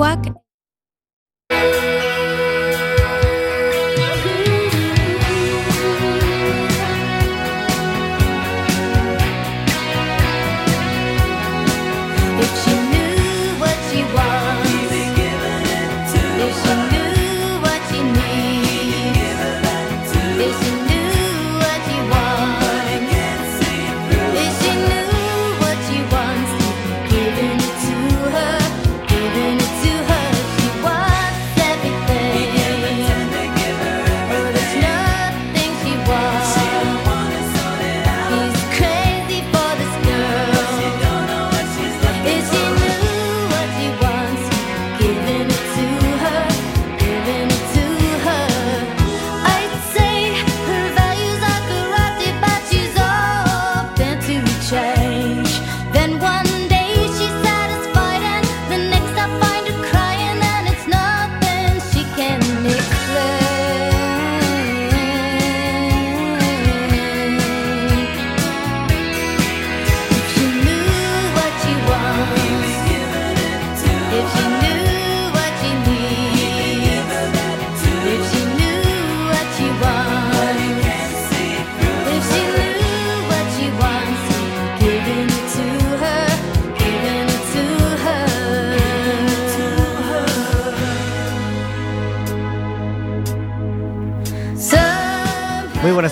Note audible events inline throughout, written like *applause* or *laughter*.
Quack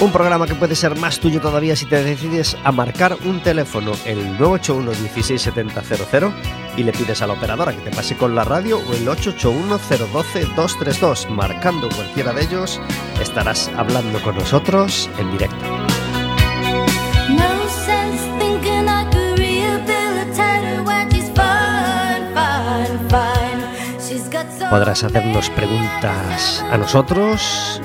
Un programa que puede ser más tuyo todavía si te decides a marcar un teléfono, el 981 16700 y le pides a la operadora que te pase con la radio o el 881 012 232. Marcando cualquiera de ellos, estarás hablando con nosotros en directo. Podrás hacernos preguntas a nosotros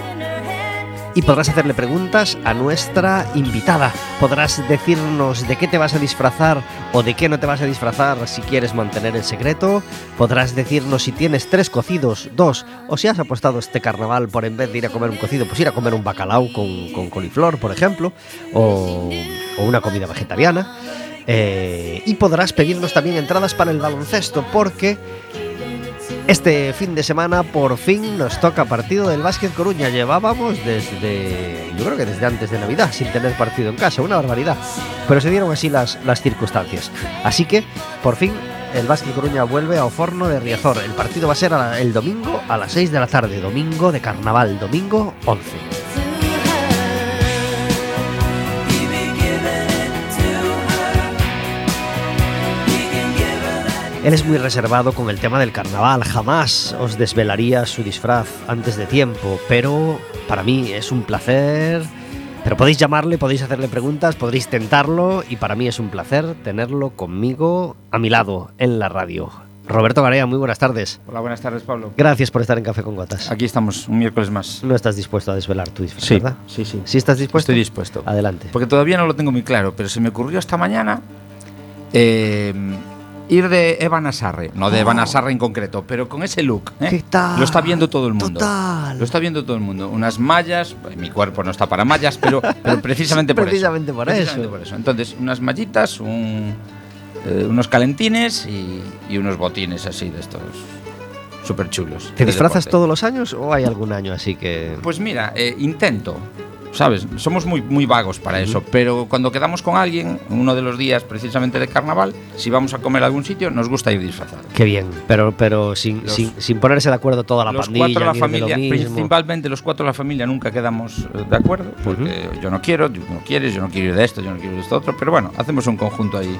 y podrás hacerle preguntas a nuestra invitada. Podrás decirnos de qué te vas a disfrazar o de qué no te vas a disfrazar si quieres mantener el secreto. Podrás decirnos si tienes tres cocidos, dos, o si has apostado este carnaval por en vez de ir a comer un cocido, pues ir a comer un bacalao con, coliflor, por ejemplo, o, o una comida vegetariana. Eh, y podrás pedirnos también entradas para el baloncesto, porque este fin de semana por fin nos toca partido del Básquet Coruña. Llevábamos desde, yo creo que desde antes de Navidad sin tener partido en casa, una barbaridad. Pero se dieron así las, las circunstancias. Así que por fin el Básquet Coruña vuelve a Oforno de Riazor. El partido va a ser el domingo a las 6 de la tarde, domingo de carnaval, domingo 11. Él es muy reservado con el tema del carnaval, jamás os desvelaría su disfraz antes de tiempo, pero para mí es un placer. Pero podéis llamarle, podéis hacerle preguntas, podréis tentarlo y para mí es un placer tenerlo conmigo a mi lado en la radio. Roberto Garea, muy buenas tardes. Hola, buenas tardes, Pablo. Gracias por estar en Café con Gotas. Aquí estamos, un miércoles más. No estás dispuesto a desvelar tu disfraz, Sí, ¿verdad? sí, sí. ¿Sí estás dispuesto? Estoy dispuesto. Adelante. Porque todavía no lo tengo muy claro, pero se me ocurrió esta mañana eh, ir de Eva Nasarre. No de Eva Nasarre en concreto, pero con ese look. ¿eh? ¿Qué tal? Lo está viendo todo el mundo. Total. Lo está viendo todo el mundo. Unas mallas, mi cuerpo no está para mallas, pero, *laughs* pero precisamente por Precisamente eso. por Precisamente eso. por eso. Entonces, unas mallitas, un, eh, unos calentines y, y unos botines así de estos súper chulos. ¿Te disfrazas todos los años o hay algún año así que.? Pues mira, eh, intento. ¿Sabes? Somos muy, muy vagos para eso, pero cuando quedamos con alguien, uno de los días precisamente de carnaval, si vamos a comer a algún sitio, nos gusta ir disfrazados. Qué bien, pero, pero sin, Los- sin, sin ponerse de acuerdo toda la los pandilla. cuatro la lo familia, principalmente los cuatro de la familia, nunca quedamos eh, de acuerdo, porque yo no quiero, tú no quieres, yo no quiero ir de esto, yo no quiero ir de esto otro, pero bueno, hacemos un conjunto ahí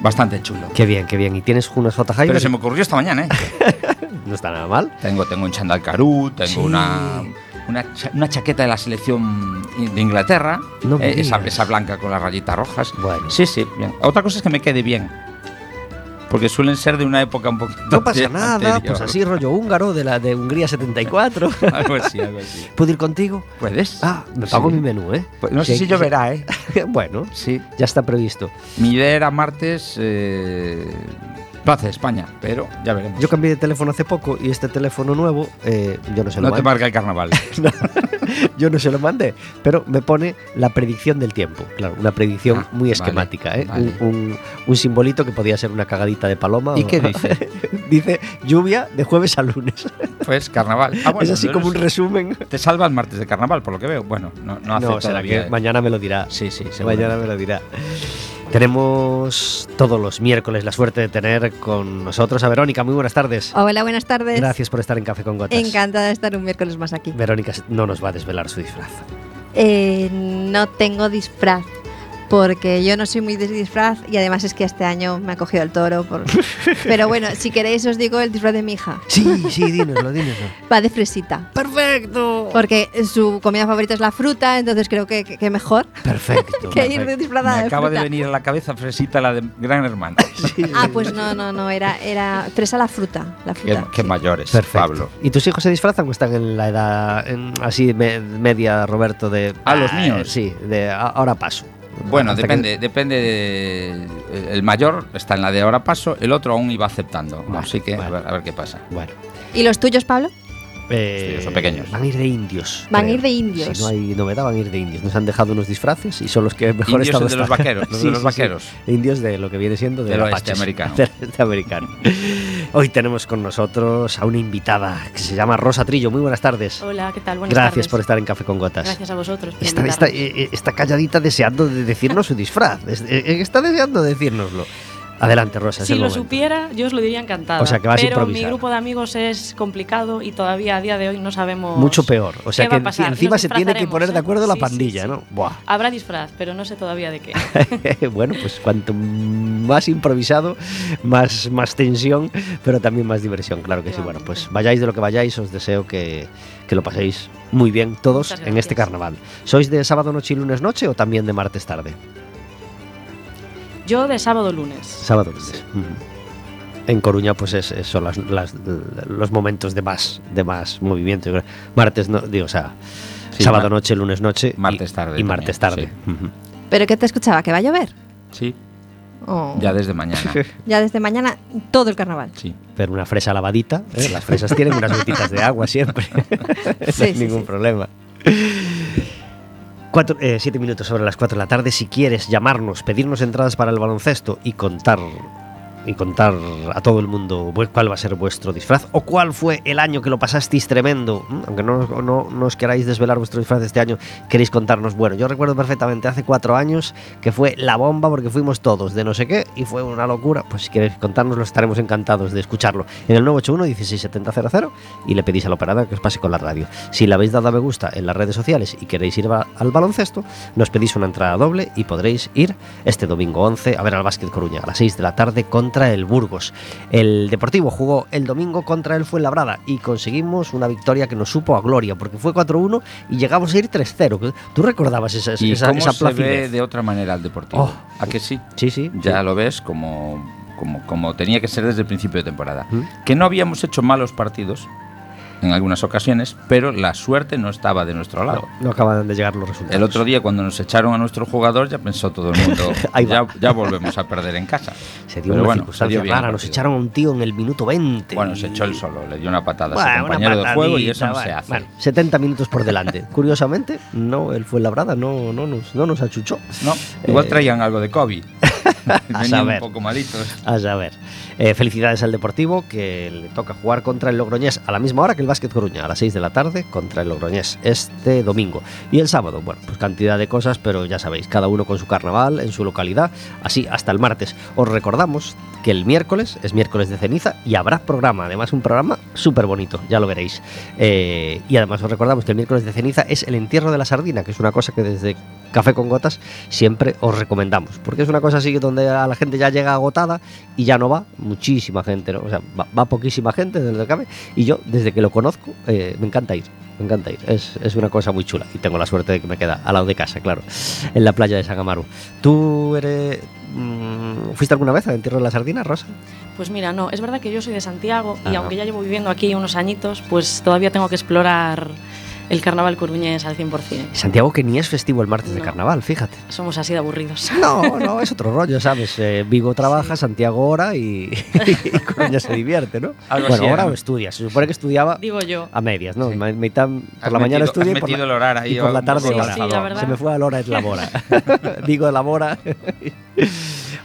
bastante chulo. Qué bien, qué bien. ¿Y tienes unas Jaime? Pero se me ocurrió esta mañana, ¿eh? *laughs* No está nada mal. Tengo, tengo un chandal carú, tengo Sí. una, una, cha- una chaqueta de la selección de Inglaterra, No eh, esa, blanca con las rayitas rojas. Bueno. Sí, sí, bien. Otra cosa es que me quede bien. Porque suelen ser de una época un poquito No pasa *laughs* anterior. nada, pues así rollo húngaro de la de Hungría 74. *laughs* algo así, algo así. *laughs* ¿Puedo ir contigo? ¿Puedes? Ah, me pago Sí. mi menú, ¿eh? Pues no sé si lloverá, ¿eh? bueno, Sí. ya está previsto. Mi idea era martes, eh, Plaza de España, pero ya veremos. Yo cambié de teléfono hace poco y este teléfono nuevo, eh, yo no se lo no te marca el carnaval. *laughs* No, yo no se lo mandé, pero me pone la predicción del tiempo. Claro, una predicción Ah, muy vale, esquemática, ¿eh? vale. Un, un- un simbolito que podía ser una cagadita de paloma. ¿Y o- qué *laughs* dice? dice lluvia de jueves a lunes. Pues carnaval. Ah, *laughs* bueno, es así como un resumen. Te salva el martes de carnaval, por lo que veo. Bueno, no, no hace No, será que mañana me lo dirá. Sí, sí, Mañana me lo dirá. Tenemos todos los miércoles la suerte de tener con nosotros a Verónica. Muy buenas tardes. Hola, buenas tardes. Gracias por estar en Café con Gotas. Encantada de estar un miércoles más aquí. Verónica no nos va a desvelar su disfraz. Eh, no tengo disfraz. Porque yo no soy muy de disfraz y además es que este año me ha cogido el toro. por- *laughs* Pero bueno, si queréis os digo el disfraz de mi hija. Sí, sí, dínoslo, dínoslo. *laughs* Va de fresita. ¡Perfecto! Porque su comida favorita es la fruta, entonces creo que, que- mejor *laughs* Perfecto. que ir de disfrazada Me de acaba de venir a la cabeza Fresita, la de Gran Hermano. Ah, pues no, no, no, era, era fresa la fruta. La qué, fruta. qué mayores, Perfecto. Pablo. ¿Y tus hijos se disfrazan o están en la edad en- así me- media, Roberto, de... Ah, los "Ah, míos". Sí, de "A- ahora paso. Bueno, que- depende, depende. de- el mayor está en la de ahora paso, el otro aún iba aceptando. Vale, así que a, ver, a ver qué pasa. Bueno. ¿Y los tuyos, Pablo? Eh, son pequeños. Van a ir de indios. Van a ir de indios. Si no hay novedad, van a ir de indios. Nos han dejado unos disfraces y son los que mejor Indios, estado de los vaqueros, *laughs* los de los vaqueros. Indios de lo que viene siendo de Del oeste apaches. americano. *laughs* Del oeste americano. Hoy tenemos con nosotros a una invitada que se llama Rosa Trillo. Muy buenas tardes. Hola, ¿qué tal? Buenas Gracias tardes. por estar en Café con Gotas. Gracias a vosotros. por Está, está, eh, eh, está calladita deseando de decirnos su disfraz. Eh, Está deseando decírnoslo. Adelante, Rosa. es si el lo momento. supiera, yo os lo diría encantada. O sea, que vas a pero improvisar. mi grupo de amigos es complicado y todavía a día de hoy no sabemos. Mucho peor. O sea que a encima se tiene que poner de ¿eh? acuerdo la Sí, pandilla, sí. ¿no? Buah. Habrá disfraz, pero no sé todavía de qué. *laughs* bueno, pues cuanto más improvisado, más, más tensión, pero también más diversión, claro que sí. Bueno, pues vayáis de lo que vayáis, os deseo que, que lo paséis muy bien todos en este carnaval. ¿Sois de sábado noche y lunes noche o también de martes tarde? Yo de sábado lunes. Sábado lunes. En Coruña, pues es, es- son las- las- los momentos de más, de más movimiento. Martes, no, digo, o sea, Sí, sábado noche, lunes noche. y- martes tarde Y martes tarde. ¿Pero qué te escuchaba? ¿Que va a llover? Sí, Oh. ya desde mañana. *laughs* Ya desde mañana todo el carnaval. Sí. Pero una fresa lavadita, ¿eh? las fresas tienen unas gotitas de agua siempre. *laughs* *laughs* no Sí, hay sí, ningún sí. problema. Cuatro, eh, siete minutos sobre las 4 de la tarde. Si quieres llamarnos, pedirnos entradas para el baloncesto y contar y contar a todo el mundo pues, cuál va a ser vuestro disfraz o cuál fue el año que lo pasasteis tremendo. ¿m? Aunque no, no, no os queráis desvelar vuestro disfraz este año, queréis contarnos. Bueno, yo recuerdo perfectamente hace cuatro años que fue la bomba porque fuimos todos de no sé qué y fue una locura. Pues si queréis contárnoslo, estaremos encantados de escucharlo en el 981 16700 y le pedís al operador que os pase con la radio. Si le habéis dado a me gusta en las redes sociales y queréis ir a- al baloncesto, nos pedís una entrada doble y podréis ir este domingo 11 a ver al Básquet Coruña a las 6 de la tarde contra el Burgos. El Deportivo jugó el domingo contra el Fuenlabrada y conseguimos una victoria que nos supo a gloria porque fue 4-1 y llegamos a ir 3-0. ¿Tú recordabas esa, ¿Y esa, cómo esa se ve de otra manera el deportivo? Oh. ¿A que sí? Sí, sí. Ya sí. lo ves como, como, como tenía que ser desde el principio de temporada. ¿Mm? Que no habíamos hecho malos partidos en algunas ocasiones, pero la suerte no estaba de nuestro lado. No, no acaban de llegar los resultados. El otro día cuando nos echaron a nuestro jugador ya pensó todo el mundo, *laughs* ya, ya volvemos a perder en casa. se dio Pero una bueno, circunstancia el rara. Nos echaron a un tío en el minuto 20. Bueno, se echó él solo, le dio una patada a Bueno, su una compañero de juego y eso no se hace. bueno, 70 minutos por delante. *laughs* Curiosamente, no, él fue labrada, no, no, nos, no nos achuchó. No, igual Eh, traían algo de COVID. *laughs* *laughs* Venían saber. un poco malitos. A saber. Eh, felicidades al Deportivo que le toca jugar contra el Logroñés a la misma hora que el Básquet Coruña, a las 6 de la tarde contra el Logroñés este domingo. Y el sábado, bueno, pues cantidad de cosas, pero ya sabéis, cada uno con su carnaval en su localidad, así hasta el martes. Os recordamos que el miércoles es miércoles de ceniza y habrá programa, además un programa súper bonito, ya lo veréis. Eh, y además os recordamos que el miércoles de ceniza es el entierro de la sardina, que es una cosa que desde Café con Gotas siempre os recomendamos, porque es una cosa así donde a la gente ya llega agotada y ya no va, muchísima gente, ¿no? O sea, va, va poquísima gente desde que cabe, y yo desde que lo conozco eh, me encanta ir. Me encanta ir, es, es una cosa muy chula y tengo la suerte de que me queda al lado de casa, claro, en la playa de San Amaro. ¿Tú eres, mm, ¿fuiste alguna vez al entierro de la sardina, Rosa? Pues mira, no, es verdad que yo soy de Santiago y Ah. aunque ya llevo viviendo aquí unos añitos, pues todavía tengo que explorar el carnaval coruñés al 100%. Santiago que ni es festivo el martes de carnaval, fíjate. Somos así de aburridos. *laughs* No, no, es otro rollo, ¿sabes? Eh, Vigo trabaja, Santiago ora *laughs* y, y Coruña se divierte, ¿no? Algo bueno, así ora era. o estudia. Se supone que estudiaba Digo yo. a medias, ¿no? Sí. Mitad, por Has la mañana estudia y por la, el orar ahí y por la tarde Sí, la. Se me fue a la hora es labora. *laughs* Digo labora.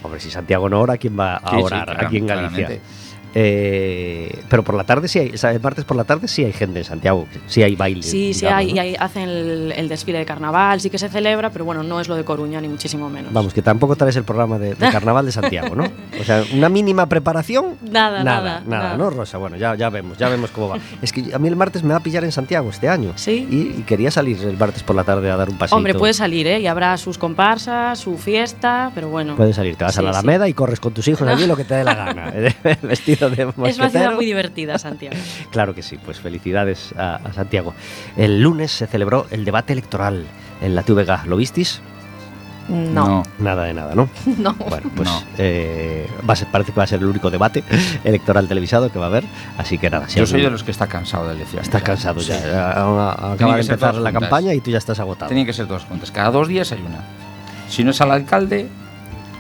Hombre, si Santiago no ora, ¿quién va a Sí, sí, orar claro, aquí en Galicia? claramente. Eh, pero por la tarde sí hay, o sea, el martes por la tarde sí hay gente en Santiago, sí hay baile. Sí, sí hay, ¿no? y hay- hacen el, el desfile de carnaval, sí que se celebra, pero bueno, no es lo de Coruña ni muchísimo menos. Vamos, que tampoco traes el programa de, de *laughs* Carnaval de Santiago, ¿no? O sea, una mínima preparación. Nada, Nada, nada, nada, nada. ¿no, Rosa? Bueno, ya, ya vemos, ya vemos cómo va. *laughs* Es que a mí el martes me va a pillar en Santiago este año. Sí. Y, y quería salir el martes por la tarde a dar un paseo. Hombre, puede salir, ¿eh? Y habrá sus comparsas, su fiesta, pero bueno. Puedes salir, te vas a la sí. Alameda y corres con tus hijos allí *laughs* lo que te dé la gana. De Es una ciudad muy divertida, Santiago. *laughs* Claro que sí, pues felicidades a, a Santiago. El lunes se celebró el debate electoral en la TVG. ¿Lo visteis? No, Nada de nada, ¿no? *laughs* no. Bueno, pues No. eh, va a ser- parece que va a ser el único debate *laughs* electoral televisado que va a haber. Así que nada, si Yo soy algún- de los que está cansado de elecciones. Estás ya. cansado ya. Sí. Acaba de empezar la juntas. campaña y tú ya estás agotado. Tenían que ser todas juntas. Cada dos días hay una. Si no es al alcalde,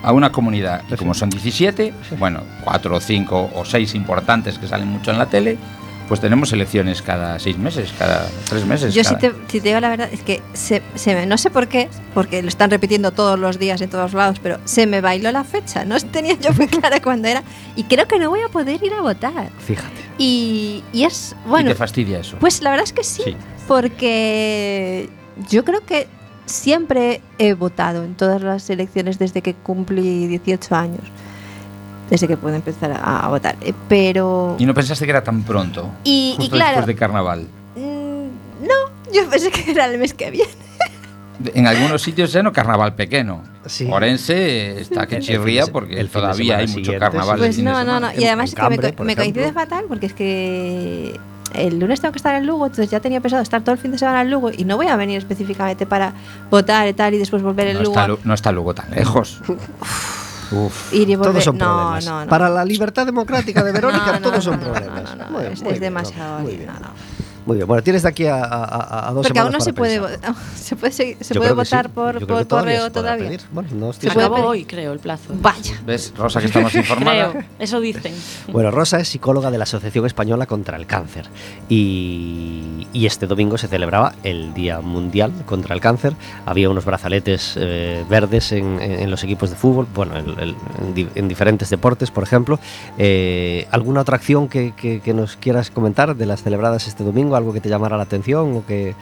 a una comunidad. Y como son 17, bueno, cuatro o cinco o seis importantes que salen mucho en la tele, pues tenemos elecciones cada seis meses, cada tres meses. Yo si cada- te, si te digo la verdad es que se, se me, no sé por qué, porque lo están repitiendo todos los días en todos lados, pero se me bailó la fecha, no *laughs* tenía yo muy clara cuándo era y creo que no voy a poder ir a votar. Fíjate. Y, y es, y bueno, te fastidia eso. pues la verdad es que sí, Sí. porque yo creo que siempre he votado en todas las elecciones desde que cumplí 18 años, desde que puedo empezar a, a votar, Eh, pero... Y no pensaste que era tan pronto. Y, y justo claro, después de carnaval. mm, no, yo pensé que era el mes que viene. En algunos sitios ya no carnaval pequeño. Sí. Orense está que chirría porque el todavía hay mucho carnaval. Pues no, no, no. Y además es que me, Cambre, coincide fatal porque es que el lunes tengo que estar en Lugo, entonces ya tenía pensado estar todo el fin de semana en Lugo y no voy a venir específicamente para votar y tal y después volver en No Lugo. está, no está Lugo tan lejos. *laughs* Uf, Ir y volver- todos son no, problemas. no, no. Para la libertad democrática de Verónica, No, no, todos son problemas. no, no, no, Muy bien, es, muy es bien, demasiado. Muy bien. Muy bien. Bueno, tienes de aquí a, a- a- dos Porque aún no *laughs* se puede, se puede, seguir- se puede sí. votar por, por que todavía se correo todavía. pedir. Bueno, no Se estoy Se puede acabó pedir. hoy, creo, el plazo. Vaya. ¿Ves, Rosa, que está más *laughs* informada? Creo, eso dicen. Bueno, Rosa es psicóloga de la Asociación Española contra el Cáncer y, y este domingo se celebraba el Día Mundial contra el Cáncer. Había unos brazaletes eh, verdes en, en- los equipos de fútbol, bueno, en, en- en di- en diferentes deportes, por ejemplo. Eh, ¿Alguna otra acción que, que- que nos quieras comentar de las celebradas este domingo? ¿Algo que te llamara la atención o que,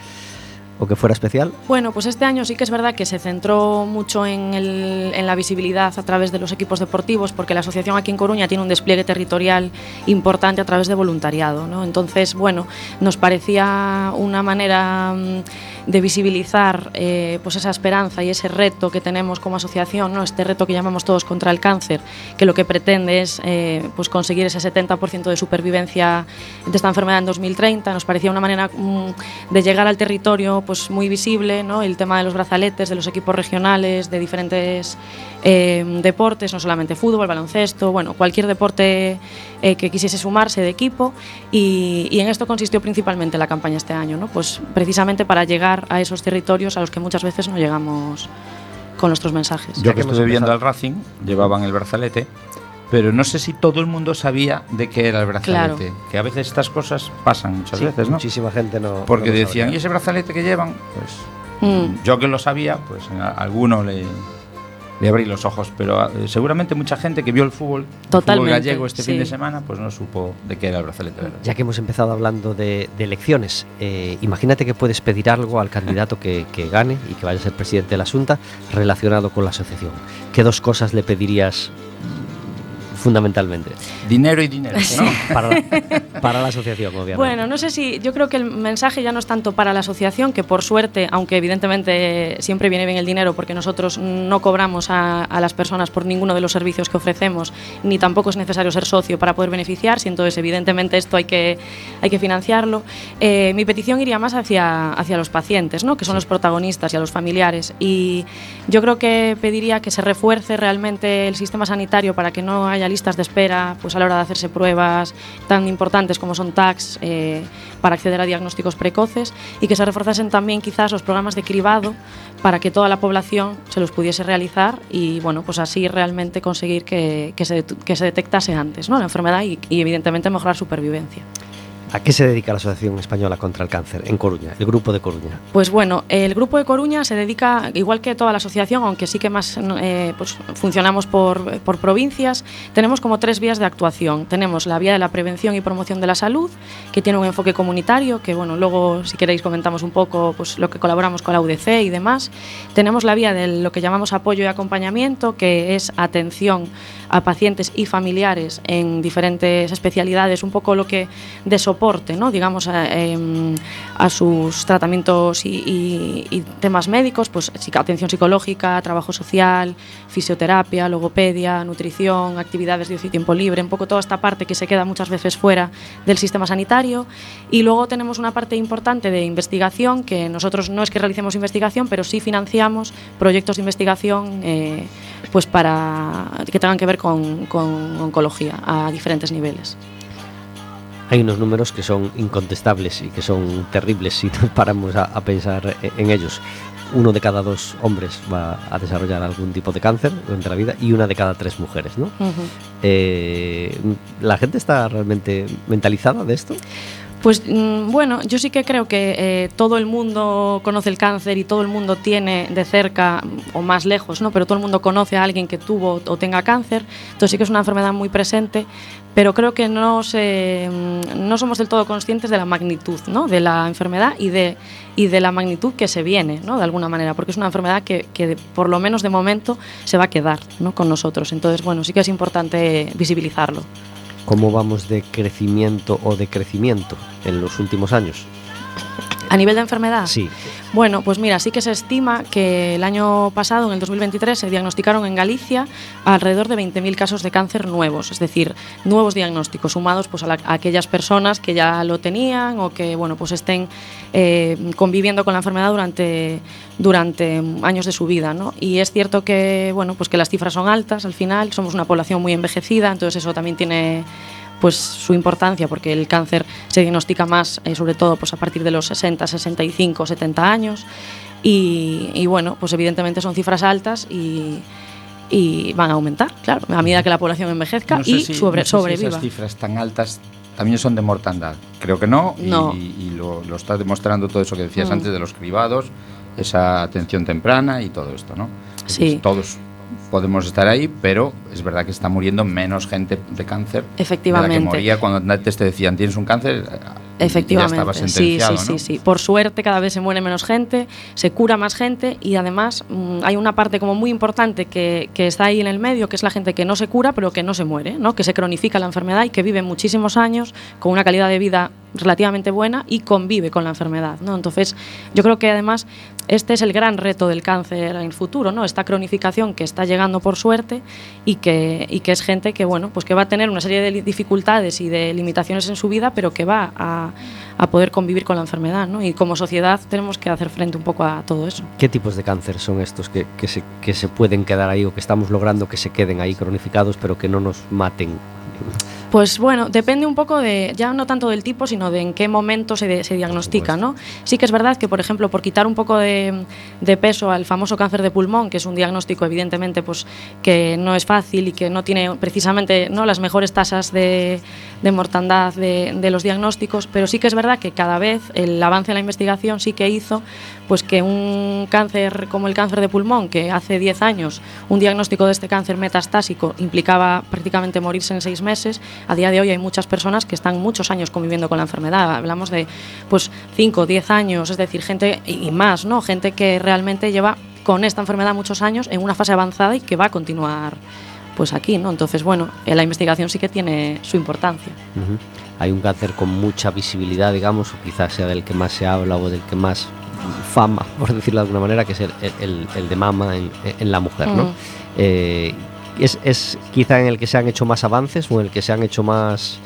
o que fuera especial? Bueno, pues este año sí que es verdad que se centró mucho en, el- en la visibilidad a través de los equipos deportivos, porque la asociación aquí en Coruña tiene un despliegue territorial importante a través de voluntariado. ¿no? Entonces, bueno, nos parecía una manera mm, de visibilizar eh, pues esa esperanza y ese reto que tenemos como asociación, ¿no? este reto que llamamos todos contra el cáncer, que lo que pretende es eh, pues conseguir ese 70% de supervivencia de esta enfermedad en 2030. Nos parecía una manera mm, de llegar al territorio pues muy visible, ¿no? el tema de los brazaletes, de los equipos regionales, de diferentes eh, deportes, no solamente fútbol, baloncesto, bueno, cualquier deporte eh, que quisiese sumarse de equipo y, y en esto consistió principalmente la campaña este año, ¿no? pues precisamente para llegar a esos territorios a los que muchas veces no llegamos con nuestros mensajes. Yo Ya que estuve viendo al. Racing, llevaban el brazalete, pero no sé si todo el mundo sabía de qué era el brazalete. Que a veces estas cosas pasan muchas Sí, veces, ¿no? Muchísima gente no. Porque no lo decían, sabría. ¿y ese brazalete que llevan? Pues Mm. yo que lo sabía, pues a alguno le, le abrí los ojos, pero eh, seguramente mucha gente que vio el fútbol, el fútbol gallego este fin de semana, pues no supo de qué era el brazalete verde. Ya que hemos empezado hablando de, de elecciones, eh, imagínate que puedes pedir algo al candidato que, que gane y que vaya a ser presidente de la Junta relacionado con la asociación. ¿Qué dos cosas le pedirías fundamentalmente. Dinero y dinero, ¿no? Para la, *laughs* para la asociación, obviamente. Bueno, no sé si yo creo que el mensaje ya no es tanto para la asociación, que por suerte, aunque evidentemente siempre viene bien el dinero porque nosotros no cobramos a, a las personas por ninguno de los servicios que ofrecemos, ni tampoco es necesario ser socio para poder beneficiarse, entonces evidentemente esto hay que, hay que financiarlo. Eh, mi petición iría más hacia, hacia los pacientes, ¿no? que son los protagonistas y a los familiares. Y yo creo que pediría que se refuerce realmente el sistema sanitario para que no haya listas de espera pues a la hora de hacerse pruebas tan importantes como son TACs eh, para acceder a diagnósticos precoces y que se reforzasen también quizás los programas de cribado para que toda la población se los pudiese realizar y bueno pues así realmente conseguir que, que se, que se detectase antes ¿no? la enfermedad y, y evidentemente mejorar supervivencia. ¿A qué se dedica la Asociación Española contra el Cáncer en Coruña, el grupo de Coruña? Pues bueno, el grupo de Coruña se dedica, igual que toda la asociación, aunque sí que más eh, pues funcionamos por, por, provincias, tenemos como tres vías de actuación. Tenemos la vía de la prevención y promoción de la salud, que tiene un enfoque comunitario, que bueno, luego si queréis comentamos un poco pues, lo que colaboramos con la UDC y demás. Tenemos la vía de lo que llamamos apoyo y acompañamiento, que es atención a pacientes y familiares en diferentes especialidades, un poco lo que de ¿no? digamos, a, eh, a sus tratamientos y, temas médicos, pues atención psicológica, trabajo social, fisioterapia, logopedia, nutrición, actividades de ocio y tiempo libre, un poco toda esta parte que se queda muchas veces fuera del sistema sanitario. Y luego tenemos una parte importante de investigación, que nosotros no es que realicemos investigación, pero sí financiamos proyectos de investigación eh, pues para que tengan que ver con oncología a diferentes niveles hay unos números que son incontestables y que son terribles si *laughs* nos paramos a, a, pensar en ellos. Uno de cada dos hombres va a desarrollar algún tipo de cáncer durante la vida y una de cada tres mujeres, ¿no? Uh -huh. eh, ¿La gente está realmente mentalizada de esto? Pues mm, bueno, yo sí que creo que eh, todo el mundo conoce el cáncer y todo el mundo tiene de cerca o más lejos, ¿no? Pero todo el mundo conoce a alguien que tuvo o tenga cáncer. Entonces sí que es una enfermedad muy presente, pero creo que mm, no somos del todo conscientes de la magnitud ¿no? de la enfermedad y de, la magnitud que se viene, ¿no? de alguna manera, porque es una enfermedad que, que por lo menos de momento se va a quedar ¿no? con nosotros. Entonces, bueno, sí que es importante visibilizarlo. ¿Cómo vamos de crecimiento o decrecimiento en los últimos años? ¿A nivel de enfermedad? Sí. Bueno, pues mira, sí que se estima que el año pasado, en el 2023, se diagnosticaron en Galicia alrededor de 20.000 casos de cáncer nuevos, es decir, nuevos diagnósticos sumados pues, a, la, a, aquellas personas que ya lo tenían o que bueno, pues estén eh, conviviendo con la enfermedad durante, durante años de su vida. ¿no? Y es cierto que, bueno, pues que las cifras son altas al final, somos una población muy envejecida, entonces eso también tiene pues su importancia porque el cáncer se diagnostica más eh, sobre todo pues a partir de los 60, 65, 70 años y, y bueno, pues evidentemente son cifras altas y, y, van a aumentar, claro, a medida que la población envejezca no sé y si, sobre, no sé sobreviva. Si esas cifras tan altas también son de mortandad. Creo que no, no. y, y lo, lo, está demostrando todo eso que decías mm. antes de los cribados, esa atención temprana y todo esto, ¿no? Sí. Todos podemos estar ahí, pero es verdad que está muriendo menos gente de cáncer Efectivamente. de la que moría cuando antes te decían tienes un cáncer. Efectivamente. Ya estaba sentenciado, sí, sí, ¿no? sí, sí. Por suerte cada vez se muere menos gente, se cura más gente y además mmm, hay una parte como muy importante que, que, está ahí en el medio, que es la gente que no se cura pero que no se muere, ¿no? que se cronifica la enfermedad y que vive muchísimos años con una calidad de vida relativamente buena y convive con la enfermedad. ¿no? Entonces, yo creo que además este es el gran reto del cáncer en el futuro, ¿no? esta cronificación que está llegando por suerte y que, y que es gente que, bueno, pues que va a tener una serie de dificultades y de limitaciones en su vida, pero que va a, a poder convivir con la enfermedad. ¿no? Y como sociedad tenemos que hacer frente un poco a todo eso. ¿Qué tipos de cáncer son estos que, que, se, que se pueden quedar ahí o que estamos logrando que se queden ahí cronificados, pero que no nos maten? Pues bueno, depende un poco de, ya no tanto del tipo, sino de en qué momento se, de, se diagnostica, ¿no? Sí que es verdad que, por ejemplo, por quitar un poco de, de, peso al famoso cáncer de pulmón, que es un diagnóstico evidentemente pues que no es fácil y que no tiene precisamente ¿no? las mejores tasas de, de mortandad de, los diagnósticos, pero sí que es verdad que cada vez el avance en la investigación sí que hizo pues que un cáncer como el cáncer de pulmón, que hace 10 años un diagnóstico de este cáncer metastásico implicaba prácticamente morirse en seis meses, a día de hoy hay muchas personas que están muchos años conviviendo con la enfermedad. Hablamos de pues 5, 10 años, es decir, gente y más, ¿no? Gente que realmente lleva con esta enfermedad muchos años en una fase avanzada y que va a continuar pues aquí, ¿no? Entonces, bueno, eh, la investigación sí que tiene su importancia. Hay un cáncer con mucha visibilidad, digamos, o quizás sea del que más se habla o del que más fama, *laughs* por decirlo de alguna manera, que es el, el- el de mama en, en la mujer, ¿no? Mm. Eh, es, es quizá en el que se han hecho más avances o en el que se han hecho más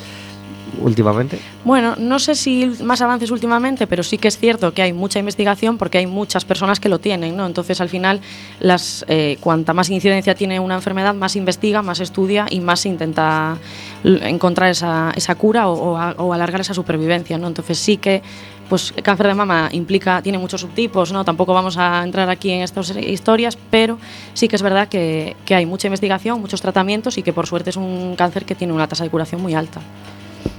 últimamente. Bueno, no sé si más avances últimamente, pero sí que es cierto que hay mucha investigación porque hay muchas personas que lo tienen, ¿no? Entonces, al final, las, eh, cuanta más incidencia tiene una enfermedad, más investiga, más estudia y más intenta encontrar esa, esa cura o, alargar esa supervivencia, ¿no? Entonces, sí que pues el cáncer de mama implica, tiene muchos subtipos, ¿no? Tampoco vamos a entrar aquí en estas historias, pero sí que es verdad que hay mucha investigación, muchos tratamientos y que por suerte es un cáncer que tiene una tasa de curación muy alta.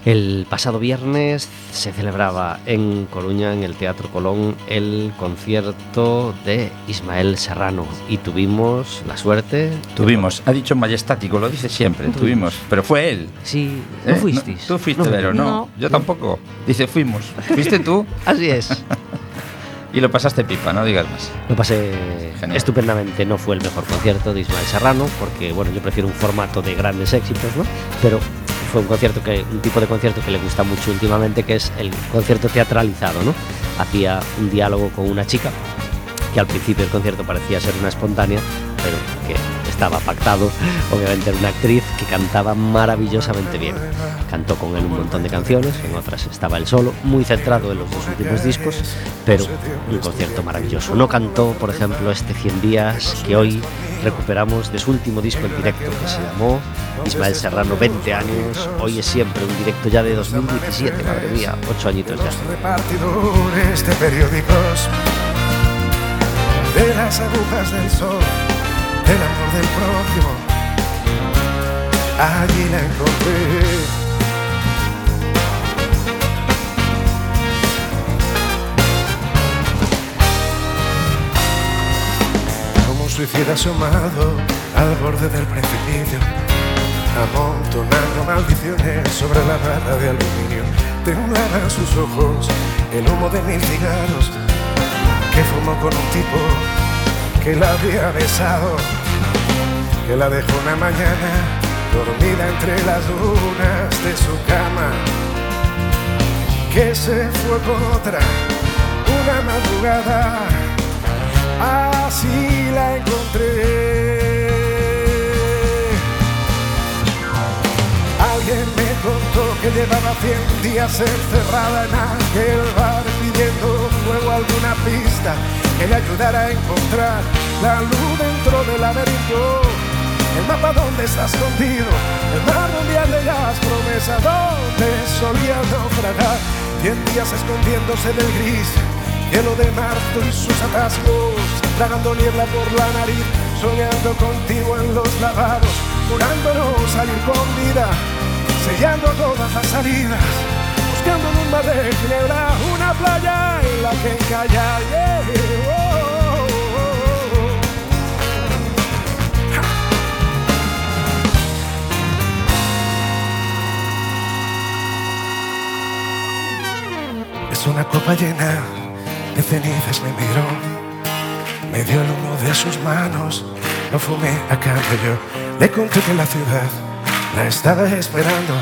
El pasado viernes se celebraba en Coruña, en el Teatro Colón, el concierto de Ismael Serrano y tuvimos la suerte. Tuvimos, ha dicho majestático, lo dice siempre, tuvimos, pero fue él. Sí, ¿no ¿eh? fuisteis? tú fuiste, No. pero no, No. yo tampoco. Dice, fuimos. Fuiste tú *laughs* Así es. *laughs* y lo pasaste pipa, no digas más. Lo pasé Genial. estupendamente. No fue el mejor concierto de Ismael Serrano, porque bueno, yo prefiero un formato de grandes éxitos, ¿no? Pero fue un concierto que, un tipo de concierto que le gusta mucho últimamente, que es el concierto teatralizado, ¿no? Hacía un diálogo con una chica que al principio del concierto parecía ser una espontánea, pero que estaba pactado. Obviamente era una actriz que cantaba maravillosamente bien. Cantó con él un montón de canciones, en otras estaba él solo, muy centrado en los dos últimos discos, pero un concierto maravilloso. No cantó, por ejemplo, este 100 días que hoy recuperamos de su último disco en directo que se llamó Ismael Serrano 20 años. Hoy es siempre un directo ya de 2017, madre mía, 8 añitos ya. repartidores de periódicos, las agujas del sol, del amor del prójimo. Allí la encontré. Como suicida asomado al borde del precipicio amontonando maldiciones sobre la barra de aluminio. Temblaban sus ojos, el humo de mil cigarros que fumó con un tipo que la había besado, que la dejó una mañana dormida entre las dunas de su cama, que se fue con otra una madrugada. Así la encontré. Alguien me contó que llevaba 100 días encerrada en aquel bar pidiendo alguna pista que le ayudara a encontrar la luz dentro del laberinto. El mapa donde está escondido, el mar mundial de las promesas donde solía naufragar. 100 días escondiéndose del gris, hielo de marzo y sus atascos, tragando niebla por la nariz, soñando contigo en los lavados, jurándonos salir con vida sellando todas las salidas, buscando en un mar de ginebra una playa en la que encallar. yeah, oh, oh, oh. Es una copa llena de cenizas, me miró, me dio el humo de sus manos, lo fumé a cambio yo, le conté que la ciudad la estaba esperando,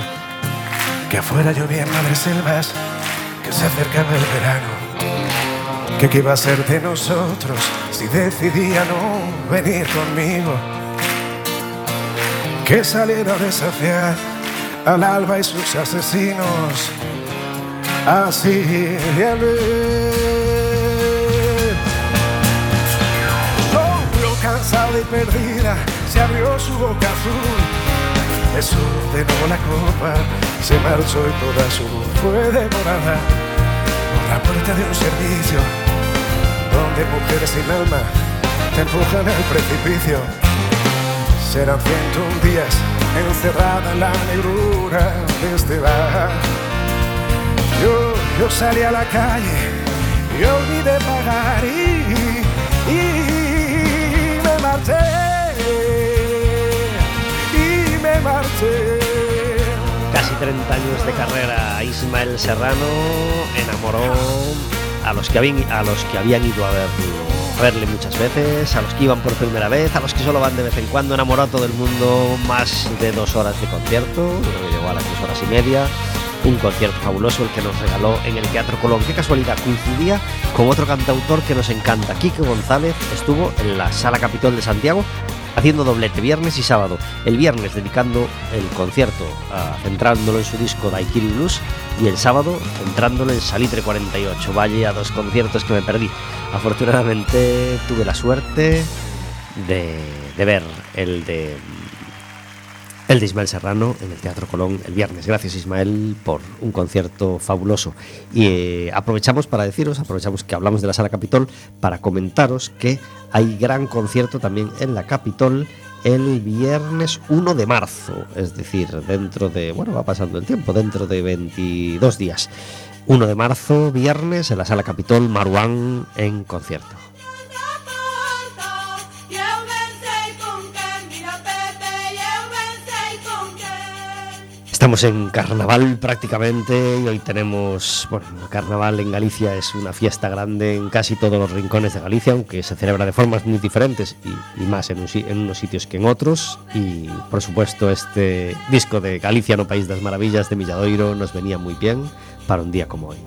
que afuera llovía madres selvas, que se acercaba el verano, que qué iba a ser de nosotros si decidía no venir conmigo, que saliera a desafiar al alba y sus asesinos, así de haber. Solo cansada y perdida, se abrió su boca azul. Eso nuevo la copa, se marchó y toda su luz fue devorada por la puerta de un servicio donde mujeres sin alma te empujan al precipicio. Serán 101 días encerrada en la negrura de este bar. Yo, yo salí a la calle y olvidé pagar y, y me marché. Casi 30 años de carrera, Ismael Serrano enamoró a los que habían, a ido a verle muchas veces, a los que iban por primera vez, a los que solo van de vez en cuando, enamoró a todo el mundo más de dos horas de concierto, llegó a las dos horas y media, un concierto fabuloso el que nos regaló en el Teatro Colón. Qué casualidad, coincidía con otro cantautor que nos encanta, Quique González, estuvo en la Sala Capitol de Santiago haciendo doblete viernes y sábado. El viernes dedicando el concierto, a- centrándolo en su disco Daikiri Blues y el sábado centrándolo en Salitre 48. Vaya dos conciertos que me perdí. Afortunadamente tuve la suerte de ver el de el de Ismael Serrano en el Teatro Colón el viernes. Gracias Ismael por un concierto fabuloso. Y eh, aprovechamos para deciros, aprovechamos que hablamos de la Sala Capitol para comentaros que hay gran concierto también en la Capitol el viernes 1 de marzo, es decir, dentro de, bueno, va pasando el tiempo, dentro de 22 días. 1 de marzo, viernes, en la Sala Capitol, Maruán en concierto. Estamos en carnaval prácticamente y hoy tenemos, bueno, carnaval en Galicia es una fiesta grande en casi todos los rincones de Galicia, aunque se celebra de formas muy diferentes y, más en, un en unos sitios que en otros. Y por supuesto este disco de Galicia no País das Maravillas de Milladoiro nos venía muy bien para un día como hoy.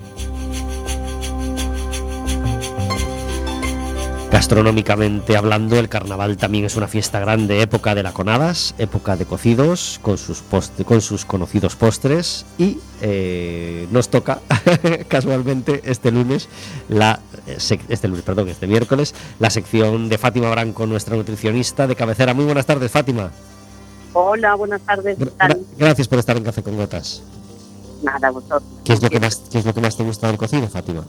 Gastronómicamente hablando, el carnaval también es una fiesta grande, época de laconadas, época de cocidos, con sus, con sus conocidos postres. Y eh, nos toca, *laughs* casualmente, este lunes, la, eh, este lunes, perdón, este miércoles, la sección de Fátima Branco, nuestra nutricionista de cabecera. Muy buenas tardes, Fátima. Hola, buenas tardes. ¿qué tal? gra- gracias por estar en Café con Gotas. Nada, vosotros. ¿Qué es lo que más, qué es lo que más te gusta del cocido, Fátima?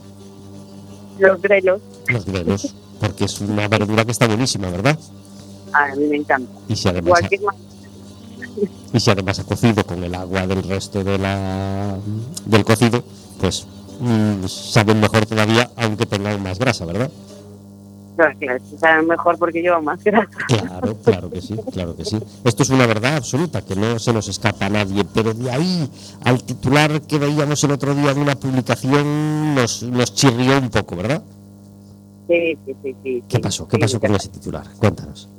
Los grelos, Los grelos, porque es una verdura que está buenísima, ¿verdad? a mí me encanta. Y si además Y si ha cocido con el agua del resto de la, del cocido, pues mm, saben mejor todavía, aunque tengan más grasa, ¿verdad? Se saben mejor porque llevan más grasa. Claro, claro que sí, claro que sí. Esto es una verdad absoluta, que no se nos escapa a nadie, pero de ahí al titular que veíamos el otro día de una publicación nos, nos chirrió un poco, ¿verdad? Sí, sí, sí, sí. ¿Qué pasó? ¿Qué pasó sí. con ese titular? Cuéntanos.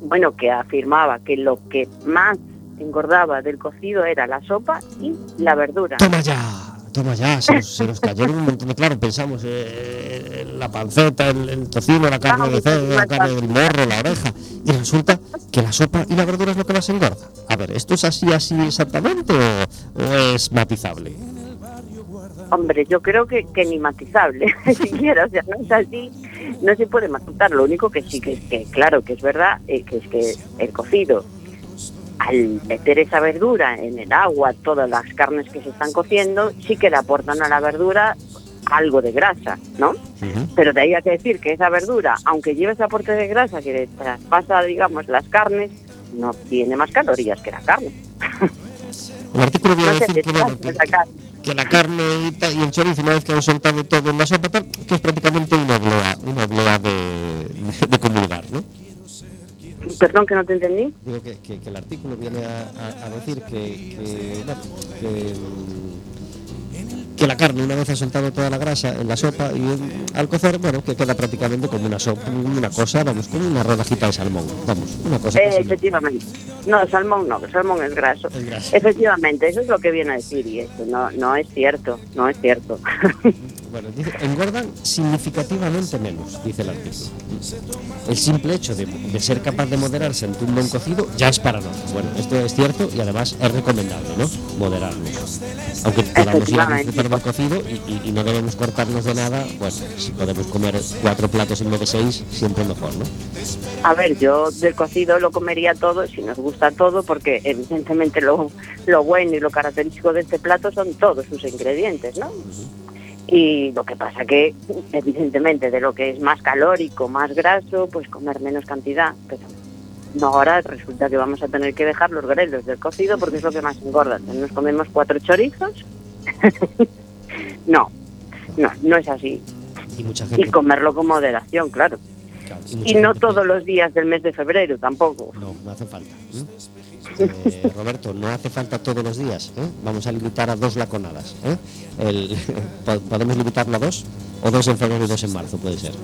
Bueno, que afirmaba que lo que más engordaba del cocido era la sopa y la verdura. Toma ya, toma ya, se nos, se nos cayeron un montón de... Claro, pensamos eh, en la panceta, el, el tocino, la carne de cerdo, la carne del morro, la oreja. Y resulta que la sopa y la verdura es lo que más engorda. A ver, ¿esto es así, así exactamente o, es matizable? Hombre, yo creo que, ni matizable, *laughs* siquiera, o sea, no es así, no se puede matizar. Lo único que sí que que, claro, que es verdad, eh, que es que el cocido, al meter esa verdura en el agua, todas las carnes que se están cociendo, sí que le aportan a la verdura algo de grasa, ¿no? Ujú. Pero de ahí hay que decir que esa verdura, aunque lleve ese aporte de grasa que le traspasa, digamos, las carnes, no tiene más calorías que la carne. *laughs* El artículo a No decir que, la carne y, el chorizo, una vez que han soltado todo en la sopa, que es prácticamente una oblea, una oblea de, *laughs* de comulgar, ¿no? Perdón que no te entendí. Digo que, que- que el artículo viene a, a- a decir que, que, la carne, una vez ha soltado toda la grasa en la sopa y en- al cocer, bueno, que queda prácticamente como una sopa, una cosa, vamos, como una rodajita de salmón, vamos, una cosa Eh, efectivamente. No, salmón no, salmón es graso. es grasa. Efectivamente, eso es lo que viene a decir y eso no, no es cierto, no es cierto. *laughs* Bueno, dice, engordan significativamente menos, dice el artículo. El simple hecho de, de ser capaz de moderarse ante un buen cocido ya es para nosotros. Bueno, esto es cierto y además es recomendable, ¿no? Moderarnos. Aunque podamos ir a disfrutar del cocido y, y- y no debemos cortarnos de nada, bueno, si podemos comer cuatro platos en vez de seis, siempre mejor, ¿no? A ver, yo del cocido lo comería todo, si nos gusta todo, porque evidentemente lo, lo bueno y lo característico de este plato son todos sus ingredientes, ¿no? Y lo que pasa que, evidentemente, de lo que es más calórico, más graso, pues comer menos cantidad. Pero no ahora resulta que vamos a tener que dejar los grelos del cocido porque es lo que más engorda. Nos comemos cuatro chorizos. *laughs* no, no, no es así. Y mucha Y gente... comerlo con moderación, claro. Y no todos los días del mes de febrero tampoco. No, no hace falta. ¿eh? Eh, Roberto, no hace falta todos los días. ¿eh? Vamos a limitar a dos laconadas. ¿eh? *laughs* ¿Podemos limitarlo a dos? O dos en febrero y dos en marzo, puede ser. *laughs*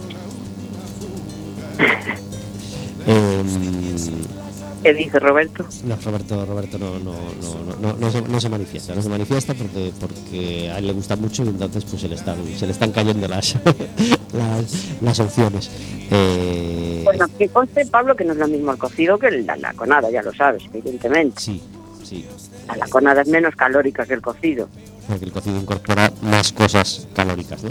Em, ¿Qué dice Roberto? No, Roberto, Roberto no, no, no, no, no, no se, no se manifiesta, no se manifiesta porque, porque a él le gusta mucho y entonces pues se le están, se le están cayendo las, *laughs* las, las opciones. Eh, Bueno, que conste, Pablo, que no es lo mismo el cocido que la laconada, ya lo sabes, evidentemente. sí, sí, La laconada es menos calórica que el cocido. porque el cocido incorpora más cosas calóricas, ¿no?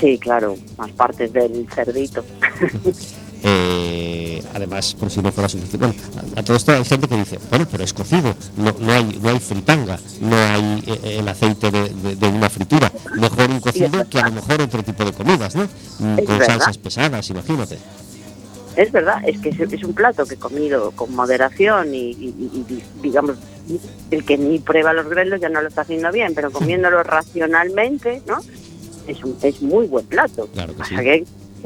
Sí, claro, más partes del cerdito. *laughs* Eh, además, por si no fuera suficiente. Bueno, a, a todo esto hay gente que dice, bueno, pero es cocido, no, no, hay, no hay fritanga, no hay eh, el aceite de, de- de una fritura. Mejor un cocido que a lo mejor otro tipo de comidas, ¿no? Mm, Con verdad. salsas pesadas, imagínate. Es verdad, es que es, un plato que he comido con moderación y, y- y- y, digamos, el que ni prueba los grelos ya no lo está haciendo bien, pero comiéndolo racionalmente, ¿no? Es, un, es muy buen plato. Claro que sí.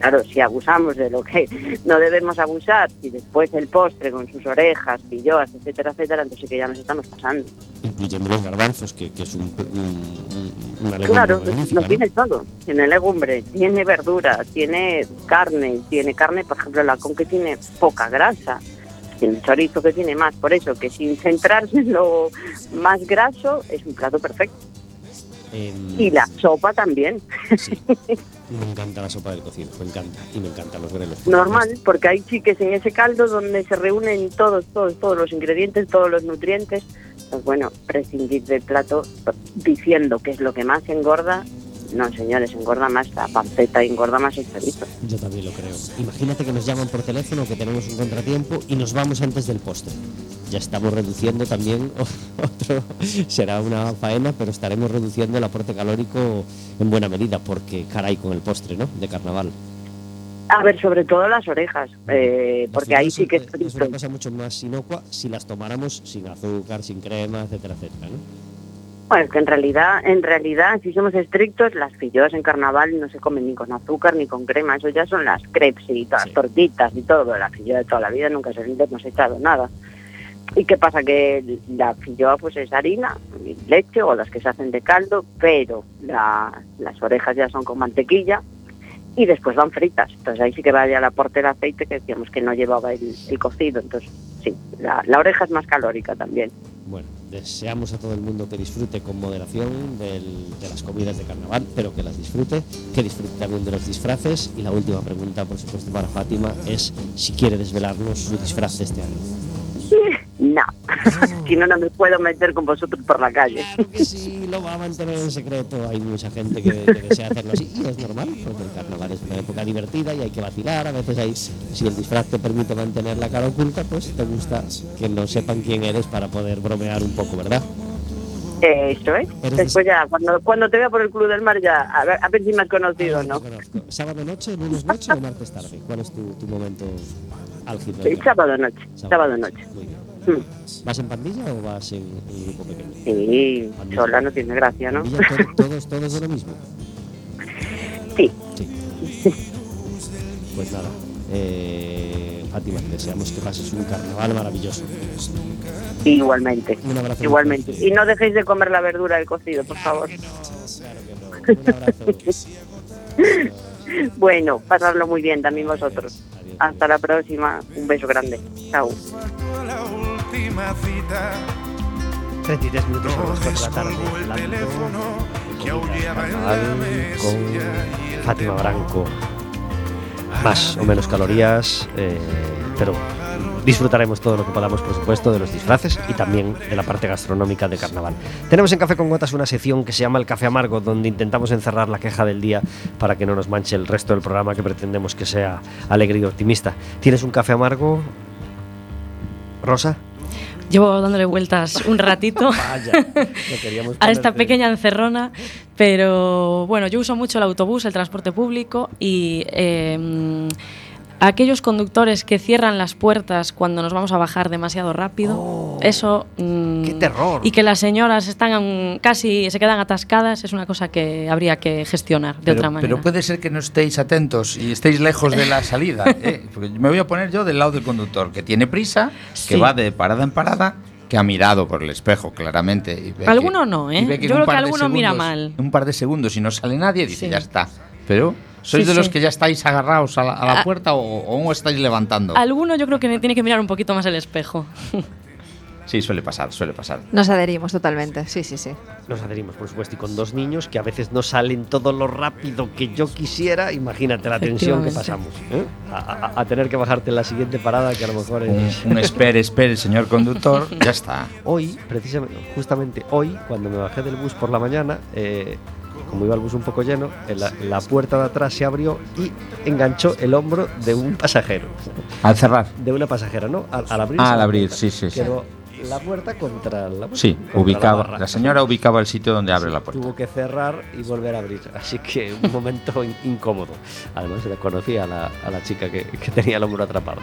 Claro, si abusamos de lo que no debemos abusar y después el postre con sus orejas, pilloas, etcétera, etcétera, entonces sí que ya nos estamos pasando. Incluyendo los garbanzos, que, que es un, un- una legumbre Claro, lo ¿no? tiene todo. Tiene legumbre, tiene verdura, tiene carne, tiene carne, por ejemplo, la con que tiene poca grasa. Tiene chorizo que tiene más, por eso que sin centrarse en lo más graso es un plato perfecto. Em, Y la sopa también, sí. Me encanta la sopa del cocido, me encanta. Y me encantan los grelos. normal, porque hay chiques en ese caldo donde se reúnen todos, todos, todos los ingredientes, todos los nutrientes. Pues bueno, prescindir del plato diciendo que es lo que más engorda, no señores, engorda más la panceta, engorda más el chorizo. Yo también lo creo. Imagínate que nos llaman por teléfono, que tenemos un contratiempo y nos vamos antes del postre. Ya estamos reduciendo también *laughs* otro, será una faena, pero estaremos reduciendo el aporte calórico en buena medida, porque caray con el postre, ¿no? De carnaval. A ver, sobre todo las orejas, eh, porque ahí sí que es es una cosa mucho más inocua si las tomáramos sin azúcar, sin crema, etcétera, etcétera, ¿no? Bueno, es que en realidad, en realidad, si somos estrictos, las filloas en carnaval no se comen ni con azúcar ni con crema, eso ya son las crepes y todas Sí. las tortitas y todo. La filloa de toda la vida nunca se le hemos echado nada. ¿Y qué pasa? Que la filloa pues es harina, leche o las que se hacen de caldo, pero la- las orejas ya son con mantequilla y después van fritas. Entonces ahí sí que vaya el aporte de aceite que decíamos que no llevaba el, el cocido. Entonces sí, la, la oreja es más calórica también. Bueno, deseamos a todo el mundo que disfrute con moderación de las comidas de carnaval, pero que las disfrute, que disfrute también de los disfraces. Y la última pregunta, por supuesto, para Fátima es si quiere desvelarnos su disfraz de este año. No, *laughs* si no, no me puedo meter con vosotros por la calle. Claro que sí, lo va a mantener en secreto. Hay mucha gente que, que desea hacerlo así y es normal, porque el carnaval es una época divertida y hay que vacilar. A veces hay, si el disfraz te permite mantener la cara oculta, pues te gusta que no sepan quién eres para poder bromear un poco, ¿verdad? Eh, Eso es. Eres Después ya, cuando, cuando te vea por el Club del Mar, ya, a ver, a ver si me has conocido o no. ¿Sábado noche, lunes noche o martes tarde? ¿Cuál es tu, tu momento álgido? Sí, sábado noche, Sábado. sábado noche. Muy bien. Mm. ¿Vas en pandilla o vas en, en grupo pequeño? Sí, sola no tiene gracia, ¿no? ¿Pandilla todo- *laughs* todos, todos de lo mismo? Sí, Sí. *laughs* Pues nada, eh, Fátima, deseamos que pases un carnaval maravilloso. igualmente. Un abrazo. Igualmente. Y no dejéis de comer la verdura del cocido, por favor. fuerte. Un abrazo. *laughs* Bueno, pasarlo muy bien también vosotros. Hasta la próxima. Un beso grande. Chao. Última cita 33 minutos a las 4 de la tarde. el teléfono que aullaba en la con Fátima. Branco. Más o menos calorías, eh, pero disfrutaremos todo lo que podamos, por supuesto, de los disfraces y también de la parte gastronómica de carnaval. Tenemos en Café con Gotas una sección que se llama El Café Amargo, donde intentamos encerrar la queja del día para que no nos manche el resto del programa que pretendemos que sea alegre y optimista. ¿Tienes un café amargo, Rosa? Llevo dándole vueltas un ratito. *laughs* Vaya, a esta pequeña encerrona, pero bueno, yo uso mucho el autobús, el transporte público y eh, aquellos conductores que cierran las puertas cuando nos vamos a bajar demasiado rápido, Oh, eso... mm, ¡Qué terror! Y que las señoras están casi, se quedan atascadas, es una cosa que habría que gestionar de Pero, otra manera. pero puede ser que no estéis atentos y estéis lejos de la salida. *laughs* ¿eh? Porque me voy a poner yo del lado del conductor, que tiene prisa, Sí. que va de parada en parada, que ha mirado por el espejo claramente. y ve Alguno que- no, ¿eh? Yo creo que alguno mira segundos- mal. Un par de segundos y no sale nadie, dice Sí. ya está. Pero ¿Sois Sí, de los sí. que ya estáis agarrados a la, a la Ah. puerta o, o estáis levantando? Alguno yo creo que tiene que mirar un poquito más el espejo. *laughs* Sí, suele pasar, suele pasar. Nos adherimos totalmente, sí, sí, sí. Nos adherimos, por supuesto, y con dos niños que a veces no salen todo lo rápido que yo quisiera. Imagínate la tensión que pasamos. ¿eh? A, a- a tener que bajarte en la siguiente parada, que a lo mejor Un, es. un espere, espere, señor conductor, *laughs* ya está. Hoy, precisamente, justamente hoy, cuando me bajé del bus por la mañana, eh, como iba el bus un poco lleno, en la, la puerta de atrás se abrió y enganchó el hombro de un pasajero. Al cerrar. De una pasajera, ¿no? Al, al abrir. Ah, al abrir, puerta, sí, sí, sí. La puerta contra la Sí, contra ubicaba. barra. La señora ubicaba el sitio donde abre la puerta. Tuvo que cerrar y volver a abrir. Así que un *laughs* momento in- incómodo. Además, le conocía a la, a la chica que, que tenía el hombro atrapado.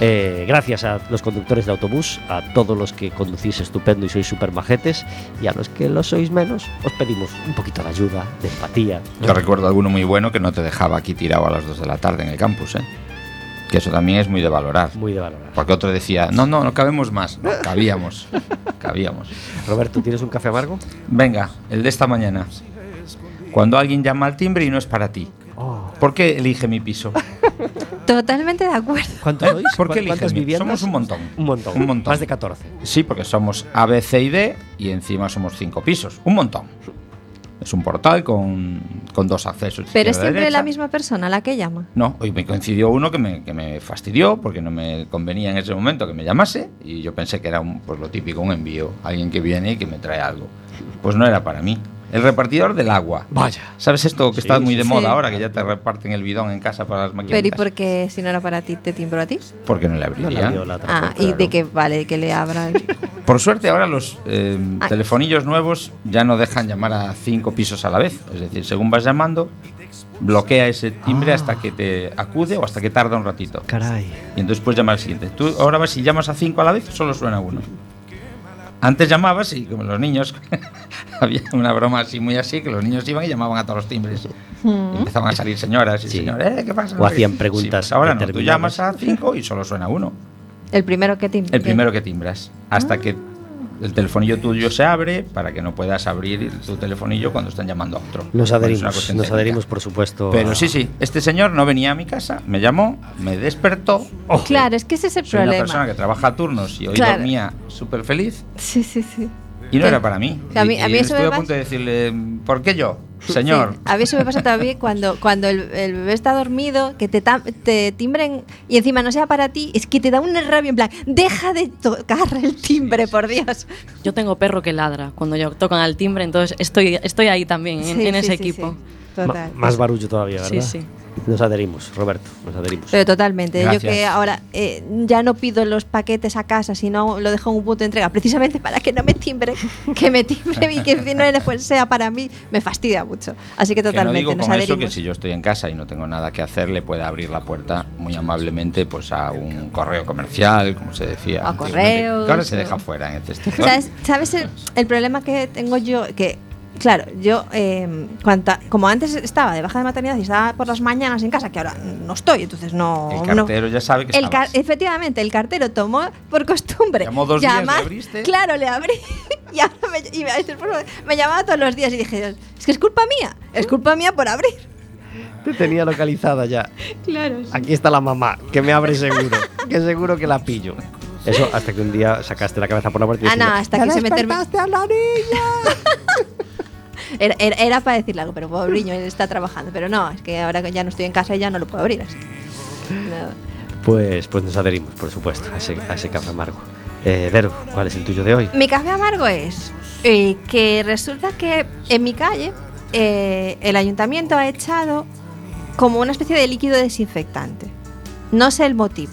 Eh, gracias a los conductores de autobús, a todos los que conducís estupendo y sois súper majetes, y a los que lo sois menos, os pedimos un poquito de ayuda, de empatía. Yo recuerdo alguno muy bueno que no te dejaba aquí tirado a las 2 de la tarde en el campus, ¿eh? Que eso también es muy de valorar. Muy de valorar. Porque otro decía, no, no, no cabemos más. No, *laughs* cabíamos. cabíamos. Roberto, ¿tienes un café amargo? Venga, el de esta mañana. Cuando alguien llama al timbre y no es para ti. Oh. ¿Por qué elige mi piso? *laughs* Totalmente de acuerdo. ¿Cuántos ¿Eh? sois? ¿Por qué ¿Cu- ¿Cuántas eligen mi- viviendas? Somos un montón. Un montón. Un montón. Más de 14. Sí, porque somos A, B, C y D y encima somos cinco pisos. Un montón. Es un portal con, con dos accesos. Pero es siempre derecha. la misma persona la que llama. No, hoy me coincidió uno que me, que me fastidió porque no me convenía en ese momento que me llamase y yo pensé que era un, pues lo típico, un envío, alguien que viene y que me trae algo. Pues no era para mí. El repartidor del agua. Vaya. ¿Sabes esto que Sí, está muy de sí. moda Sí. ahora, que ya te reparten el bidón en casa para las máquinas? Pero ¿y por qué si no era para ti te timbró a ti? Porque no le No abriría. abrió la Ah, y claro. de que vale, que le abra. el- *laughs* Por suerte ahora los eh, Ay. telefonillos nuevos ya no dejan llamar a cinco pisos a la vez. Es decir, según vas llamando, bloquea ese timbre Ah. hasta que te acude o hasta que tarda un ratito. Caray. Y entonces puedes llamar al siguiente. Tú ahora vas si llamas a cinco a la vez, solo suena uno. Antes llamabas y como los niños, *laughs* había una broma así muy así, que los niños iban y llamaban a todos los timbres. Y empezaban a salir señoras y Sí. señores, "Eh, ¿qué pasa? O hacían Sí, preguntas pues ahora no, tú llamas a cinco y solo suena uno. El primero que timbre. El primero que timbras. Hasta que el telefonillo tuyo se abre para que no puedas abrir tu telefonillo cuando están llamando a otro. Nos Bueno, es una adherimos, nos por supuesto. Pero a- sí, sí, este señor no venía a mi casa, me llamó, me despertó. Claro, es que ese es el Soy una persona problema. que trabaja a turnos y hoy Claro. dormía súper feliz Sí, sí, sí. y no era para mí. A mí- Y- a y mí eso me estuve a punto de decirle, ¿por qué yo? *laughs* Señor. Sí, A mí eso me pasa también cuando, cuando el, el bebé está dormido, que te, tam- te timbren y encima no sea para ti, es que te da una rabia en plan, deja de tocar el timbre, por Dios. Yo tengo perro que ladra cuando yo tocan al timbre, entonces estoy, estoy ahí también, en, Sí, en sí, ese sí, equipo. sí. Total. Ma- más barullo todavía, ¿verdad? Sí, sí. Nos adherimos, Roberto, nos adherimos. Pero totalmente. Yo Gracias. que ahora eh, ya no pido los paquetes a casa, sino lo dejo en un punto de entrega, precisamente para que no me timbre, que me timbre y que no pues sea para mí, me fastidia mucho. Así que Que no totalmente digo nos con eso adherimos. que si yo estoy en casa y no tengo nada que hacer, le pueda abrir la puerta muy amablemente pues a un correo comercial, como se decía. A correos, Que ahora se deja fuera en este. ¿Sabes, sabes el, el problema que tengo yo? Que, claro, yo, eh, cuanta- como antes estaba de baja de maternidad y estaba por las mañanas en casa, que ahora no estoy, entonces no. El no- cartero ya sabe que El car- efectivamente, el cartero tomó por costumbre. Llamó dos días, ¿le abriste? Claro, le abrí. *laughs* y ahora me, y llamaba todos los días y dije, es que es culpa mía. Es culpa mía por abrir. Te tenía localizada ya. Claro. Aquí está la mamá, que me abre seguro, que seguro que la pillo. Eso hasta que un día sacaste la cabeza por la puerta y Ah, no, diciendo, hasta que se me terminó. "¡Despertaste a la niña! *laughs* Era, era- era para decirle algo, pero pobre niño, él está trabajando. Pero no, es que ahora que ya no estoy en casa y ya no lo puedo abrir. Así. Pues, pues nos adherimos, por supuesto, a ese, a ese café amargo. Eh, Vero, ¿cuál es el tuyo de hoy? Mi café amargo es eh, que resulta que en mi calle eh, el ayuntamiento ha echado como una especie de líquido desinfectante. No sé el motivo.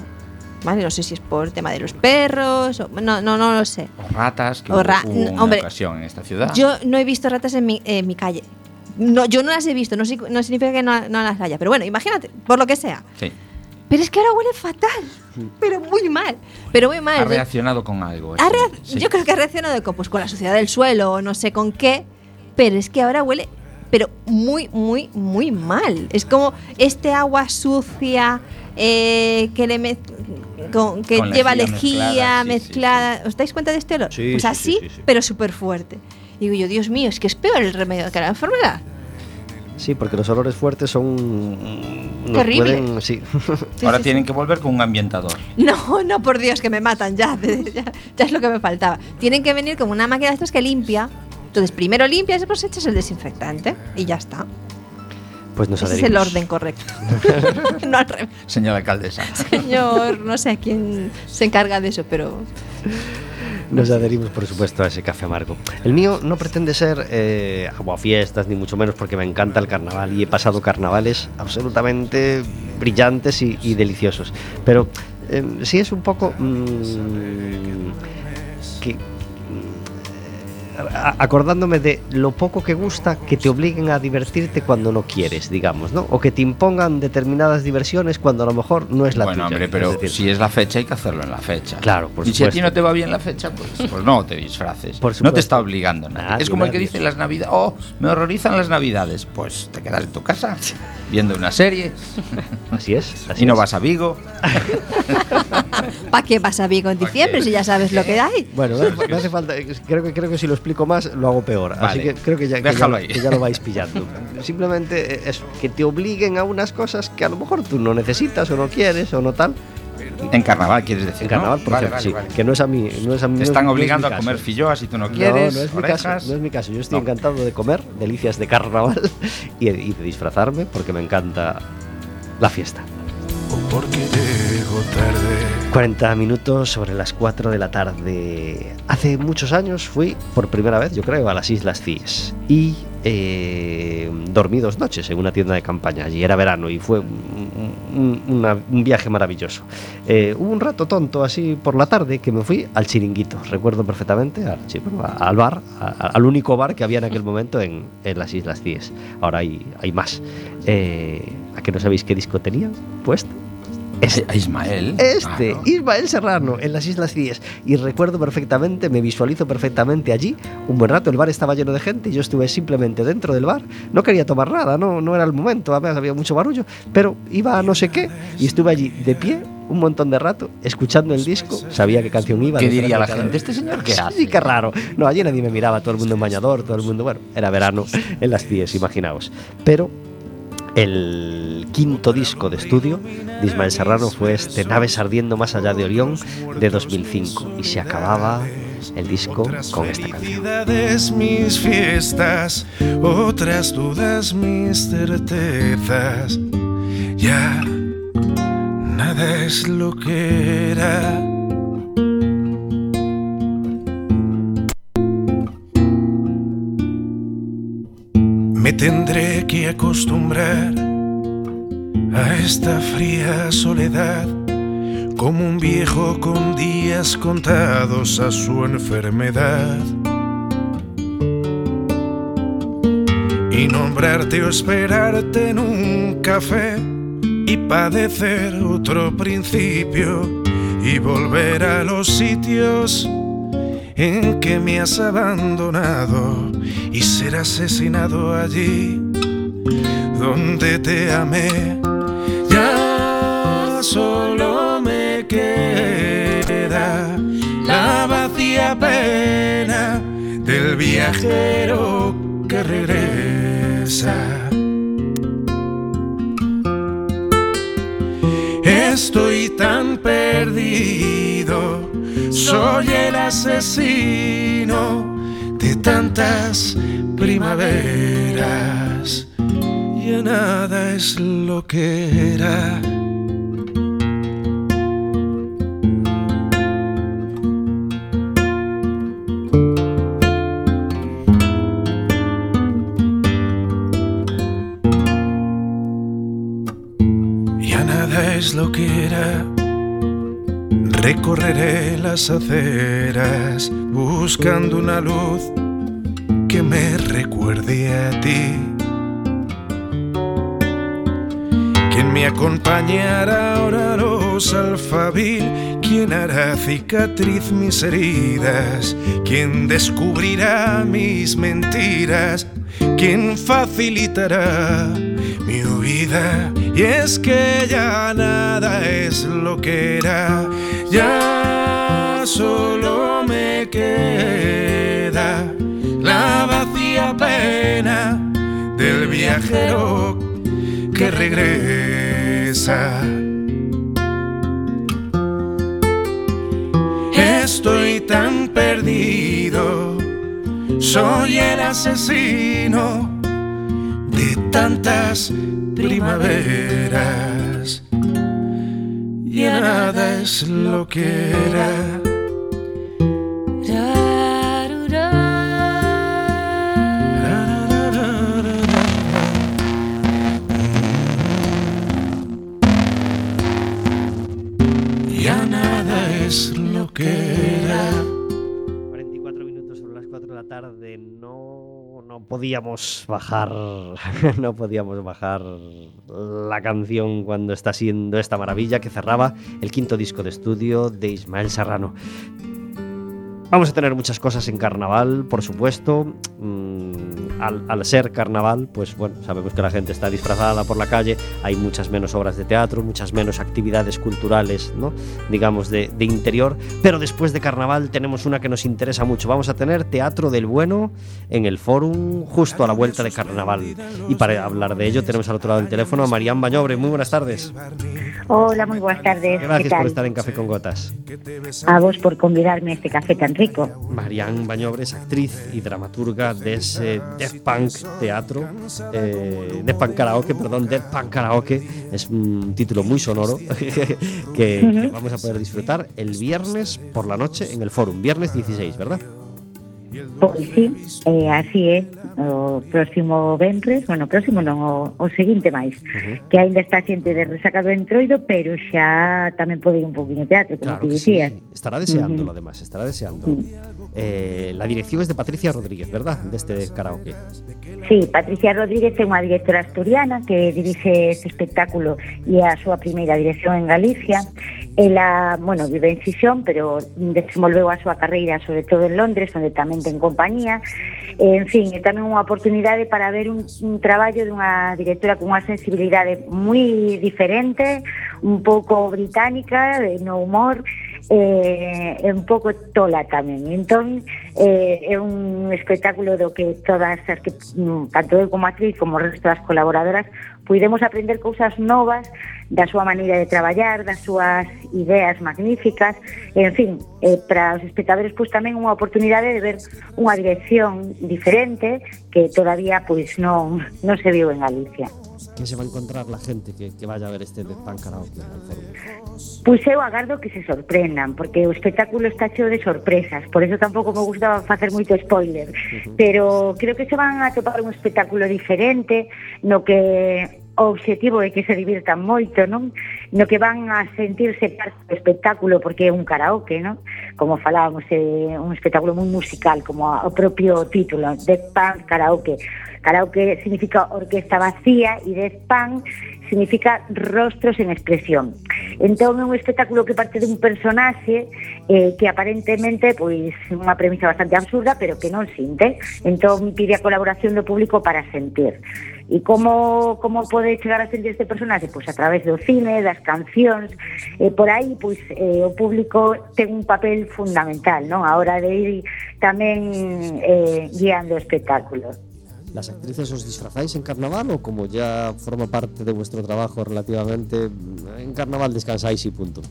¿Vale? No sé si es por tema de los perros, o- no, no, no lo sé. O ratas, que O hubo- ra- hubo una hombre, ocasión en esta ciudad. Yo no he visto ratas en mi, en mi calle. No, yo no las he visto, no, no significa que no, no las haya. Pero bueno, imagínate, por lo que sea. Sí. Pero es que ahora huele fatal. Pero muy mal. Pero muy mal. Ha reaccionado con algo. ha sí. Yo creo que ha reaccionado con, pues, con la suciedad del suelo o no sé con qué. Pero es que ahora huele, pero muy, muy, muy mal. Es como este agua sucia eh, que le mez- con- que Con lleva lejía mezclada, sí, sí, mezclada. ¿Os dais cuenta de este olor? Sí, pues sí, así, sí, sí, sí. pero súper fuerte. Digo yo, Dios mío, es que es peor el remedio que la enfermedad. Sí, porque los olores fuertes son. nos Terribles. pueden- sí. Sí, *laughs* Ahora sí, tienen que volver con un ambientador. No, no, por Dios, que me matan ya, *laughs* ya. ya es lo que me faltaba. Tienen que venir como una máquina de estas que limpia. Entonces, primero limpias y después echas el desinfectante. Y ya está. Pues nos Ese es el adherimos. orden correcto. *laughs* no al revés. Señora alcaldesa. Señor, no sé a quién se encarga de eso, pero. Nos adherimos, por supuesto, a ese café amargo. El mío no pretende ser eh, fiestas ni mucho menos, porque me encanta el carnaval y he pasado carnavales absolutamente brillantes y, y deliciosos. Pero eh, sí es un poco. mm, que. Acordándome de lo poco que gusta que te obliguen a divertirte cuando no quieres, digamos, ¿no? O que te impongan determinadas diversiones cuando a lo mejor no es la bueno, tuya. hombre, pero Es decir, si es la fecha hay que hacerlo en la fecha. Claro, por Y si a ti supuesto. no te va bien la fecha, pues, *laughs* pues no te disfraces. Por no supuesto. te está obligando nadie. Nadie, es como el que dice las navidades, oh, me horrorizan las navidades. Pues te quedas en tu casa *laughs* viendo una serie Así es. Así y no es. vas a Vigo. *laughs* ¿Para qué vas a Vigo en diciembre si ya sabes lo que hay? Bueno, me hace, falta. Creo que, creo que si lo explico más, lo hago peor. Así Vale. que creo que ya, que ya- que ya lo vais pillando. *laughs* Simplemente es que te obliguen a unas cosas que a lo mejor tú no necesitas o no quieres o no tal. En carnaval, quieres decir. En carnaval, ¿no? por Vale, ejemplo, vale, sí. vale. Que no es a mí. No es a mí Te no es- están no es obligando a comer filloas si tú no No, quieres. no es, mi caso, no es mi caso. Yo estoy No. encantado de comer delicias de carnaval *laughs* y, y de disfrazarme porque me encanta la fiesta. Porque llego tarde. 40 minutos sobre las 4 de la tarde. Hace muchos años fui por primera vez, yo creo, a las Islas Cíes. Y eh, dormí dos noches en una tienda de campaña. Allí era verano y fue un, viaje maravilloso. Eh, hubo un rato tonto así por la tarde que me fui al chiringuito. Recuerdo perfectamente al, bar, al único bar que había en aquel momento en, las Islas Cíes. Ahora hay, hay más. Eh, ¿A que no sabéis qué disco tenía puesto? Este. A Ismael. Este. Ismael Serrano, en las Islas Cíes. Y recuerdo perfectamente, me visualizo perfectamente allí. Un buen rato, el bar estaba lleno de gente y yo estuve simplemente dentro del bar. No quería tomar nada, no, no era el momento, además había mucho barullo. Pero iba a no sé qué y estuve allí de pie un montón de rato, escuchando el disco. Sabía qué canción iba. ¿Qué diría la gente? ¿Este señor qué hace? Sí, qué raro. No, allí nadie me miraba, todo el mundo en bañador, todo el mundo, bueno, era verano en las Cíes, imaginaos. Pero el quinto disco de estudio de Ismael Serrano fue este Naves ardiendo más allá de Orión de 2005 y se acababa el disco con esta canción. mis fiestas, otras mis. Ya lo que. Tendré que acostumbrar a esta fría soledad como un viejo con días contados a su enfermedad. Y nombrarte o esperarte en un café y padecer otro principio y volver a los sitios en que me has abandonado y ser asesinado allí donde te amé. Ya solo me queda la vacía pena del viajero que regresa. Estoy tan perdido, soy el asesino de tantas primaveras. Ya nada es lo que era. Ya nada es lo que era. Recorreré las aceras buscando una luz que me recuerde a ti. Quien me acompañará ahora los alfabil, quien hará cicatriz mis heridas, quien descubrirá mis mentiras, quien facilitará mi huida. Y es que ya nada es lo que era, ya solo me queda la vacía pena del viajero que regresa. Estoy tan perdido, soy el asesino de tantas primaveras. Nada es lo que era. No, podíamos bajar. *laughs* No podíamos bajar la canción cuando está siendo esta maravilla que cerraba el quinto disco de estudio de Ismael Serrano. Vamos a tener muchas cosas en carnaval, por supuesto. Mm, al, al ser carnaval, pues bueno, sabemos que la gente está disfrazada por la calle, hay muchas menos obras de teatro, muchas menos actividades culturales, ¿no? digamos, de, de interior. Pero después de carnaval tenemos una que nos interesa mucho. Vamos a tener Teatro del Bueno en el Fórum justo a la vuelta de carnaval. Y para hablar de ello tenemos al otro lado del teléfono a Marián Bañobre. Muy buenas tardes. Hola, muy buenas tardes. ¿Qué Gracias por tal? estar en Café con Gotas. A vos por convidarme a este café tan rico. Marian Bañobre es actriz y dramaturga de ese Death Punk teatro, eh, Death Punk Karaoke, perdón, Death Punk Karaoke, es un título muy sonoro *laughs* que, que vamos a poder disfrutar el viernes por la noche en el Forum, viernes 16, ¿verdad? Pois sí, eh, así é o próximo ventres, bueno, próximo non, o, o seguinte máis, uh -huh. que aínda está xente de resaca do entroido, pero xa tamén pode ir un poquinho teatro, como claro te. Sí. Estará deseándolo, uh -huh. además, estará deseando. Uh -huh. eh, la dirección es de Patricia Rodríguez, ¿verdad?, deste este karaoke. Sí, Patricia Rodríguez é unha directora asturiana que dirixe este espectáculo e a súa primeira dirección en Galicia. Ela, bueno, vive en Xixón, pero desenvolveu a súa carreira sobre todo en Londres, onde tamén ten compañía. En fin, é tamén unha oportunidade para ver un, un traballo dunha directora con unha sensibilidade moi diferente, un pouco británica, de no humor, eh, un pouco tola tamén. Entón, eh, é un espectáculo do que todas as que, mm, tanto eu como actriz como o resto das colaboradoras, puidemos aprender cousas novas da súa maneira de traballar, das súas ideas magníficas, en fin, eh, para os espectadores pois tamén unha oportunidade de ver unha dirección diferente que todavía pois non, non se viu en Galicia. Que se va a encontrar la gente que, que vaya a ver este Death Pan Karaoke? Pois eu agardo que se sorprendan, porque o espectáculo está cheo de sorpresas, por eso tampouco me gustaba facer moito spoiler, uh -huh. pero creo que se van a topar un espectáculo diferente no que o obxectivo é que se divirtan moito, non? No que van a sentirse parte do espectáculo porque é un karaoke, non? Como falábamos, é un espectáculo moi musical, como o propio título, Death Punk Karaoke. Karaoke significa orquesta vacía e Death Punk significa rostros en expresión. Entón é un espectáculo que parte dun personaxe eh, que aparentemente pois unha premisa bastante absurda, pero que non sinte. Entón pide a colaboración do público para sentir. E como, como pode chegar a sentir este personaxe? Pois a través do cine, das cancións, e eh, por aí pois, eh, o público ten un papel fundamental non a hora de ir tamén eh, guiando o espectáculo. ¿Las actrices os disfrazáis en carnaval o como ya forma parte de vuestro trabajo relativamente, en carnaval descansáis y punto?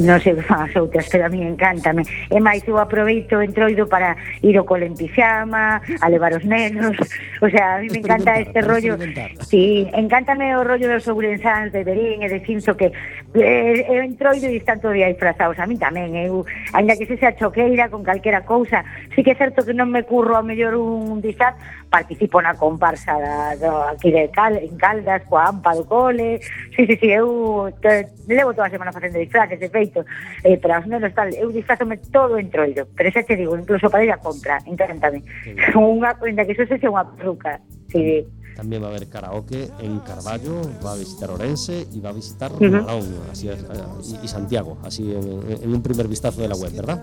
non sei que *laughs* fan as outras, pero a mí encántame. E máis eu aproveito o entroido para ir ao cole en pijama, a levar os nenos, o sea, a mí me encanta este rollo. Sí, encántame o rollo dos ourensáns de Berín e de Cinso, que eh, eh eu entroido e están todo día disfrazados. A mí tamén, eu, eh, uh, ainda que se sea choqueira con calquera cousa, sí que é certo que non me curro a mellor un disfraz, participo na comparsa da, do, aquí de Cal, en Caldas, coa Ampa do cole, sí, sí, sí, eu te, levo toda a semana facendo disfraces, de xeito, eh, para os nenos tal, eu disfrazome todo entroido, pero xa te digo, incluso para ir a compra, encantame. *laughs* unha prenda que xo se unha peruca. Sí. También va a haber karaoke en Carballo, va a visitar Orense y va a visitar uh -huh. Marón, así es, eh, y, y, Santiago, así en, en, un primer vistazo de la web, ¿verdad?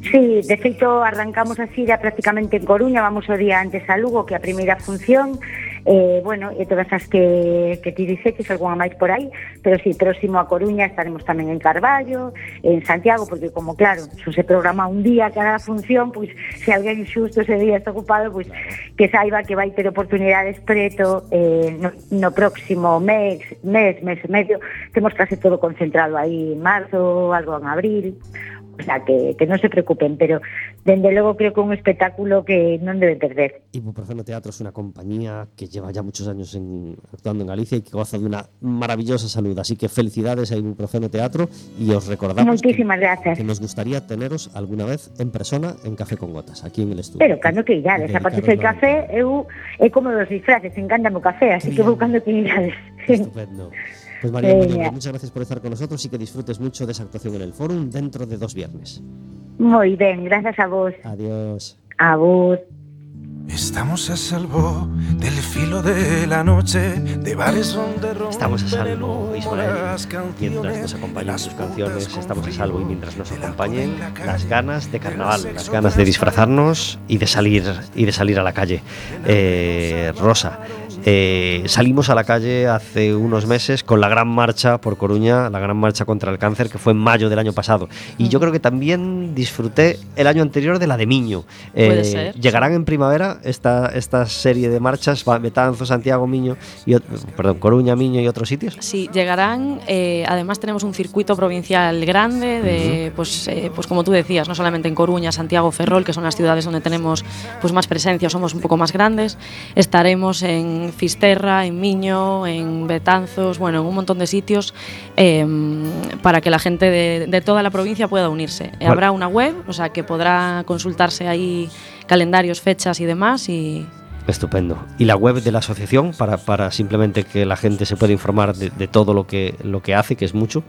Sí, de feito arrancamos así ya prácticamente en Coruña, vamos o día antes a Lugo, que a primeira función, eh, bueno, e todas as que, que ti dixetes, algunha máis por aí, pero sí, próximo a Coruña estaremos tamén en Carballo, en Santiago, porque como claro, se se programa un día cada función, pois pues, se alguén xusto ese día está ocupado, pois pues, que saiba que vai ter oportunidades preto eh, no, no próximo mes, mes, mes e medio, temos case todo concentrado aí en marzo, algo en abril, O sea, que, que non se preocupen, pero dende logo creo que un espectáculo que non debe perder. Ibuprofeno Teatro es una compañía que lleva ya muchos años en, actuando en Galicia y que goza de una maravillosa salud. Así que felicidades a Ibuprofeno Teatro y os recordamos Muchísimas que, gracias. que nos gustaría teneros alguna vez en persona en Café con Gotas, aquí en el estudio. Pero cando que idades, a partir do café eu é como dos disfraces, encanta o café, así que vou cando que idades. Estupendo. Pues María. Muñoz, muchas gracias por estar con nosotros y que disfrutes mucho de esa actuación en el Fórum dentro de dos viernes. Moi ben, gracias a vos. Adiós. A vos. Estamos a salvo del filo de la noche, de bares donde Estamos a salvo, Ismael, mientras nos acompañen sus canciones, estamos a salvo y mientras nos acompañen las ganas de carnaval, las ganas de disfrazarnos y de salir y de salir a la calle. Eh, Rosa, eh, salimos a la calle hace unos meses con la gran marcha por Coruña, la gran marcha contra el cáncer que fue en mayo del año pasado. Y yo creo que también disfruté el año anterior de la de Miño. Eh, Puede ser, Llegarán en primavera esta, esta serie de marchas, Betanzo, Santiago, Miño, y, perdón, Coruña, Miño y otros sitios. Sí, llegarán. eh, además tenemos un circuito provincial grande, de, pues, eh, pues como tú decías, no solamente en Coruña, Santiago, Ferrol, que son las ciudades donde tenemos pues más presencia, somos un poco más grandes. Estaremos en Fisterra, en Miño, en Betanzos, bueno, en un montón de sitios eh, para que la gente de, de toda la provincia pueda unirse. Habrá una web, o sea que podrá consultarse ahí calendarios, fechas y demás y, Estupendo. Y la web de la asociación para, para simplemente que la gente se pueda informar de, de todo lo que, lo que hace, que es mucho.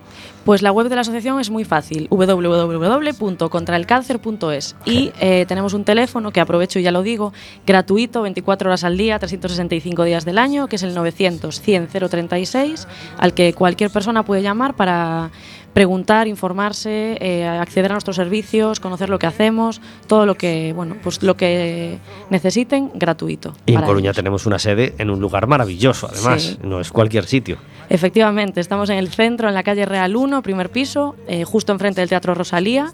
Pues la web de la asociación es muy fácil, www.contraelcáncer.es y eh, tenemos un teléfono que aprovecho y ya lo digo, gratuito, 24 horas al día, 365 días del año, que es el 900 100 036, al que cualquier persona puede llamar para preguntar, informarse, eh, acceder a nuestros servicios, conocer lo que hacemos, todo lo que, bueno, pues lo que necesiten, gratuito. Y en Coruña ellos. tenemos una sede en un lugar maravilloso, además. Sí. No es cualquier sitio. Efectivamente, estamos en el centro, en la calle Real 1, primer piso, eh, justo enfrente del Teatro Rosalía.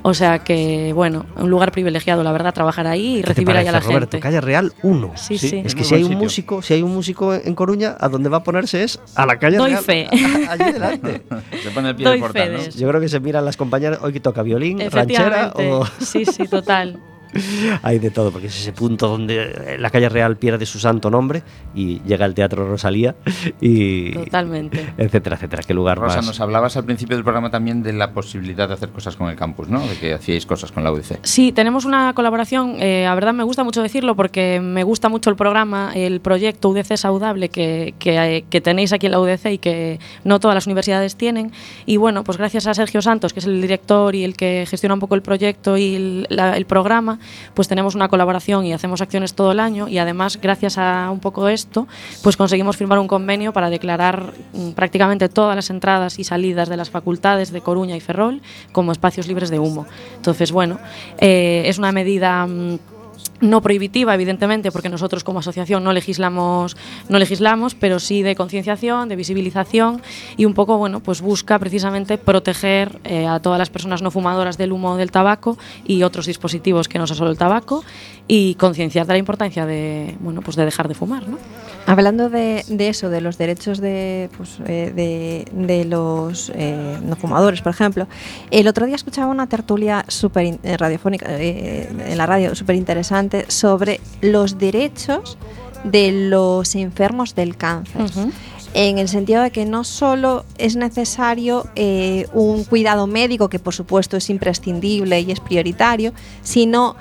O sea que, bueno, un lugar privilegiado, la verdad, trabajar ahí y ¿Qué te recibir ahí a la Roberto? gente. Calle Real 1. Sí, sí. Es que Muy si hay un sitio. músico, si hay un músico en Coruña, a donde va a ponerse es a la calle Doy Real. fe. Allí delante. *laughs* Se pone el pie Doy del portal, de ¿no? Yo creo que se miran las compañeras hoy que toca violín, ranchera o Sí, sí, total. *laughs* *laughs* hay de todo, porque es ese punto donde eh, la calle Real pierde su santo nombre y llega el Teatro Rosalía y Totalmente. *laughs* etcétera, etcétera. Qué lugar Rosa, más. nos hablabas al principio del programa también de la posibilidad de hacer cosas con el campus, ¿no? De que hacíais cosas con la UDC. Sí, tenemos una colaboración, eh, la verdad me gusta mucho decirlo porque me gusta mucho el programa, el proyecto UDC Saudable que, que, eh, que tenéis aquí en la UDC y que no todas las universidades tienen. Y bueno, pues gracias a Sergio Santos, que es el director y el que gestiona un poco el proyecto y el, la- el programa, pues tenemos una colaboración y hacemos acciones todo el año y además gracias a un poco esto, pues conseguimos firmar un convenio para declarar mm, prácticamente todas las entradas y salidas de las facultades de Coruña y Ferrol como espacios libres de humo. Entonces, bueno, eh, es una medida mm, no prohibitiva, evidentemente, porque nosotros como asociación no legislamos, no legislamos, pero sí de concienciación, de visibilización y un poco, bueno, pues busca precisamente proteger eh, a todas las personas no fumadoras del humo del tabaco y otros dispositivos que no son solo el tabaco y concienciar de la importancia de, bueno, pues de dejar de fumar, ¿no? Hablando de, de eso, de los derechos de, pues, eh, de, los eh, no fumadores, por ejemplo, el otro día escuchaba una tertulia super eh, radiofónica eh, en la radio súper interesante sobre los derechos de los enfermos del cáncer. En el sentido de que no solo es necesario eh, un cuidado médico, que por supuesto es imprescindible y es prioritario, sino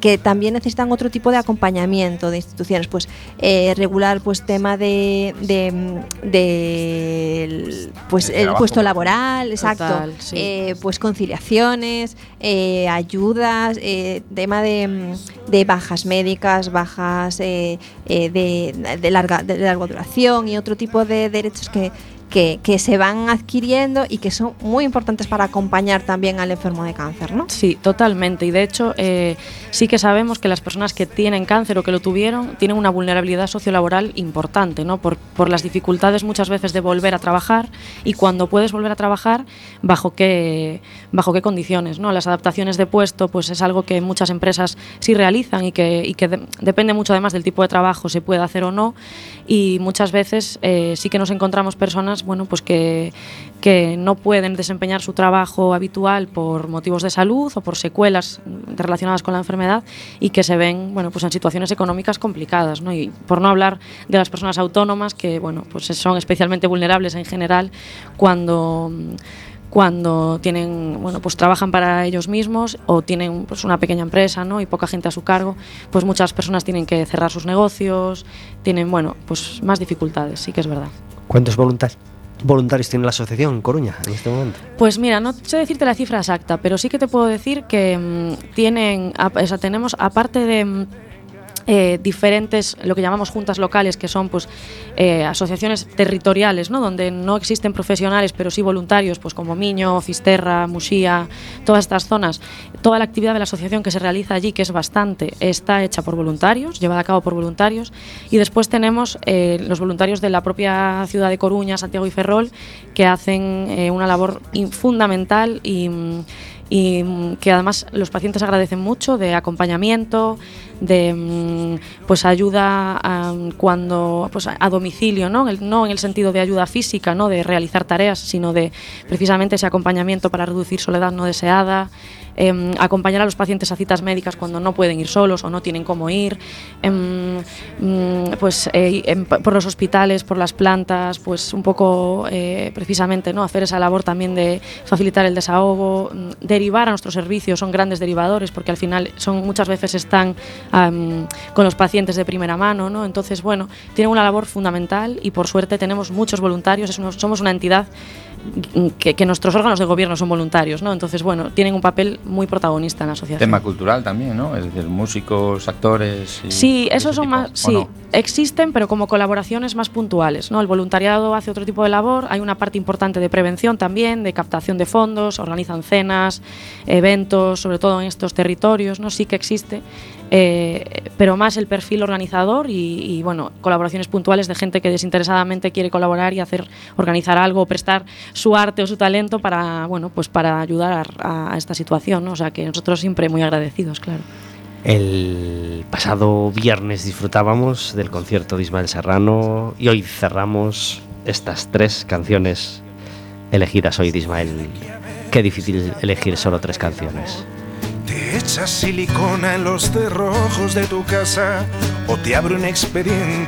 que también necesitan otro tipo de acompañamiento de instituciones, pues eh, regular pues tema de, de, mm, de el- pues El puesto laboral, exacto, Total, sí. eh, pues conciliaciones, eh, ayudas, eh, tema de, mm, de bajas médicas, bajas eh, eh, de, de larga de larga duración y otro tipo de derechos que que, que se van adquiriendo y que son muy importantes para acompañar también al enfermo de cáncer, ¿no? Sí, totalmente. Y de hecho, eh, sí que sabemos que las personas que tienen cáncer o que lo tuvieron tienen una vulnerabilidad sociolaboral importante, ¿no? Por, por las dificultades muchas veces de volver a trabajar y cuando puedes volver a trabajar, bajo qué, bajo qué condiciones, ¿no? Las adaptaciones de puesto, pues es algo que muchas empresas sí realizan y que, y que de- depende mucho además del tipo de trabajo, se puede hacer o no. Y muchas veces eh, sí que nos encontramos personas, bueno, pues que, que no pueden desempeñar su trabajo habitual por motivos de salud o por secuelas relacionadas con la enfermedad y que se ven, bueno, pues en situaciones económicas complicadas, ¿no? Y por no hablar de las personas autónomas que, bueno, pues son especialmente vulnerables en general cuando cuando tienen, bueno, pues trabajan para ellos mismos o tienen pues una pequeña empresa, ¿no? y poca gente a su cargo, pues muchas personas tienen que cerrar sus negocios, tienen, bueno, pues más dificultades, sí que es verdad. ¿Cuántos voluntarios, voluntarios tiene la asociación en Coruña en este momento? Pues mira, no sé decirte la cifra exacta, pero sí que te puedo decir que mm, tienen, a- o sea, tenemos aparte de mm, eh, diferentes, lo que llamamos juntas locales, que son pues eh, asociaciones territoriales, ¿no? donde no existen profesionales, pero sí voluntarios, pues como Miño, Fisterra, Muxía, todas estas zonas. Toda la actividad de la asociación que se realiza allí, que es bastante, está hecha por voluntarios, llevada a cabo por voluntarios. Y después tenemos eh, los voluntarios de la propia ciudad de Coruña, Santiago y Ferrol, que hacen una labor fundamental y, que además los pacientes agradecen mucho de acompañamiento, de mm, pues ayuda a, cuando pues a domicilio, ¿no? El- no en el sentido de ayuda física, no de realizar tareas, sino de precisamente ese acompañamiento para reducir soledad no deseada, em, acompañar a los pacientes a citas médicas cuando no pueden ir solos o no tienen cómo ir, em, mm, pues eh, em, por los hospitales, por las plantas, pues un poco eh, precisamente no hacer esa labor también de facilitar el desahogo, mm, derivar a nuestros servicios, son grandes derivadores porque al final son muchas veces están am, con los pacientes de primera mano, ¿no? Entonces, bueno, tienen una labor fundamental y por suerte tenemos muchos voluntarios, es uno- somos una entidad que, que nuestros órganos de gobierno son voluntarios, ¿no? Entonces, bueno, tienen un papel muy protagonista en la asociación. Tema cultural también, ¿no? Es decir, músicos, actores. y Sí, esos son tipo, más, ¿o sí, no? existen, pero como colaboraciones más puntuales, ¿no? El voluntariado hace otro tipo de labor, hay una parte importante de prevención también, de captación de fondos, organizan cenas, eventos, sobre todo en estos territorios, ¿no? Sí que existe, eh, pero más el perfil organizador y, y, bueno, colaboraciones puntuales de gente que desinteresadamente quiere colaborar y hacer, organizar algo, prestar su arte o su talento para, bueno, pues para ayudar a, a esta situación, ¿no? O sea que nosotros siempre muy agradecidos, claro. El pasado viernes disfrutábamos del concierto de Ismael Serrano y hoy cerramos estas tres canciones elegidas hoy de Ismael. Qué difícil elegir solo tres canciones. Te echas silicona en los cerrojos de tu casa o te abre un expediente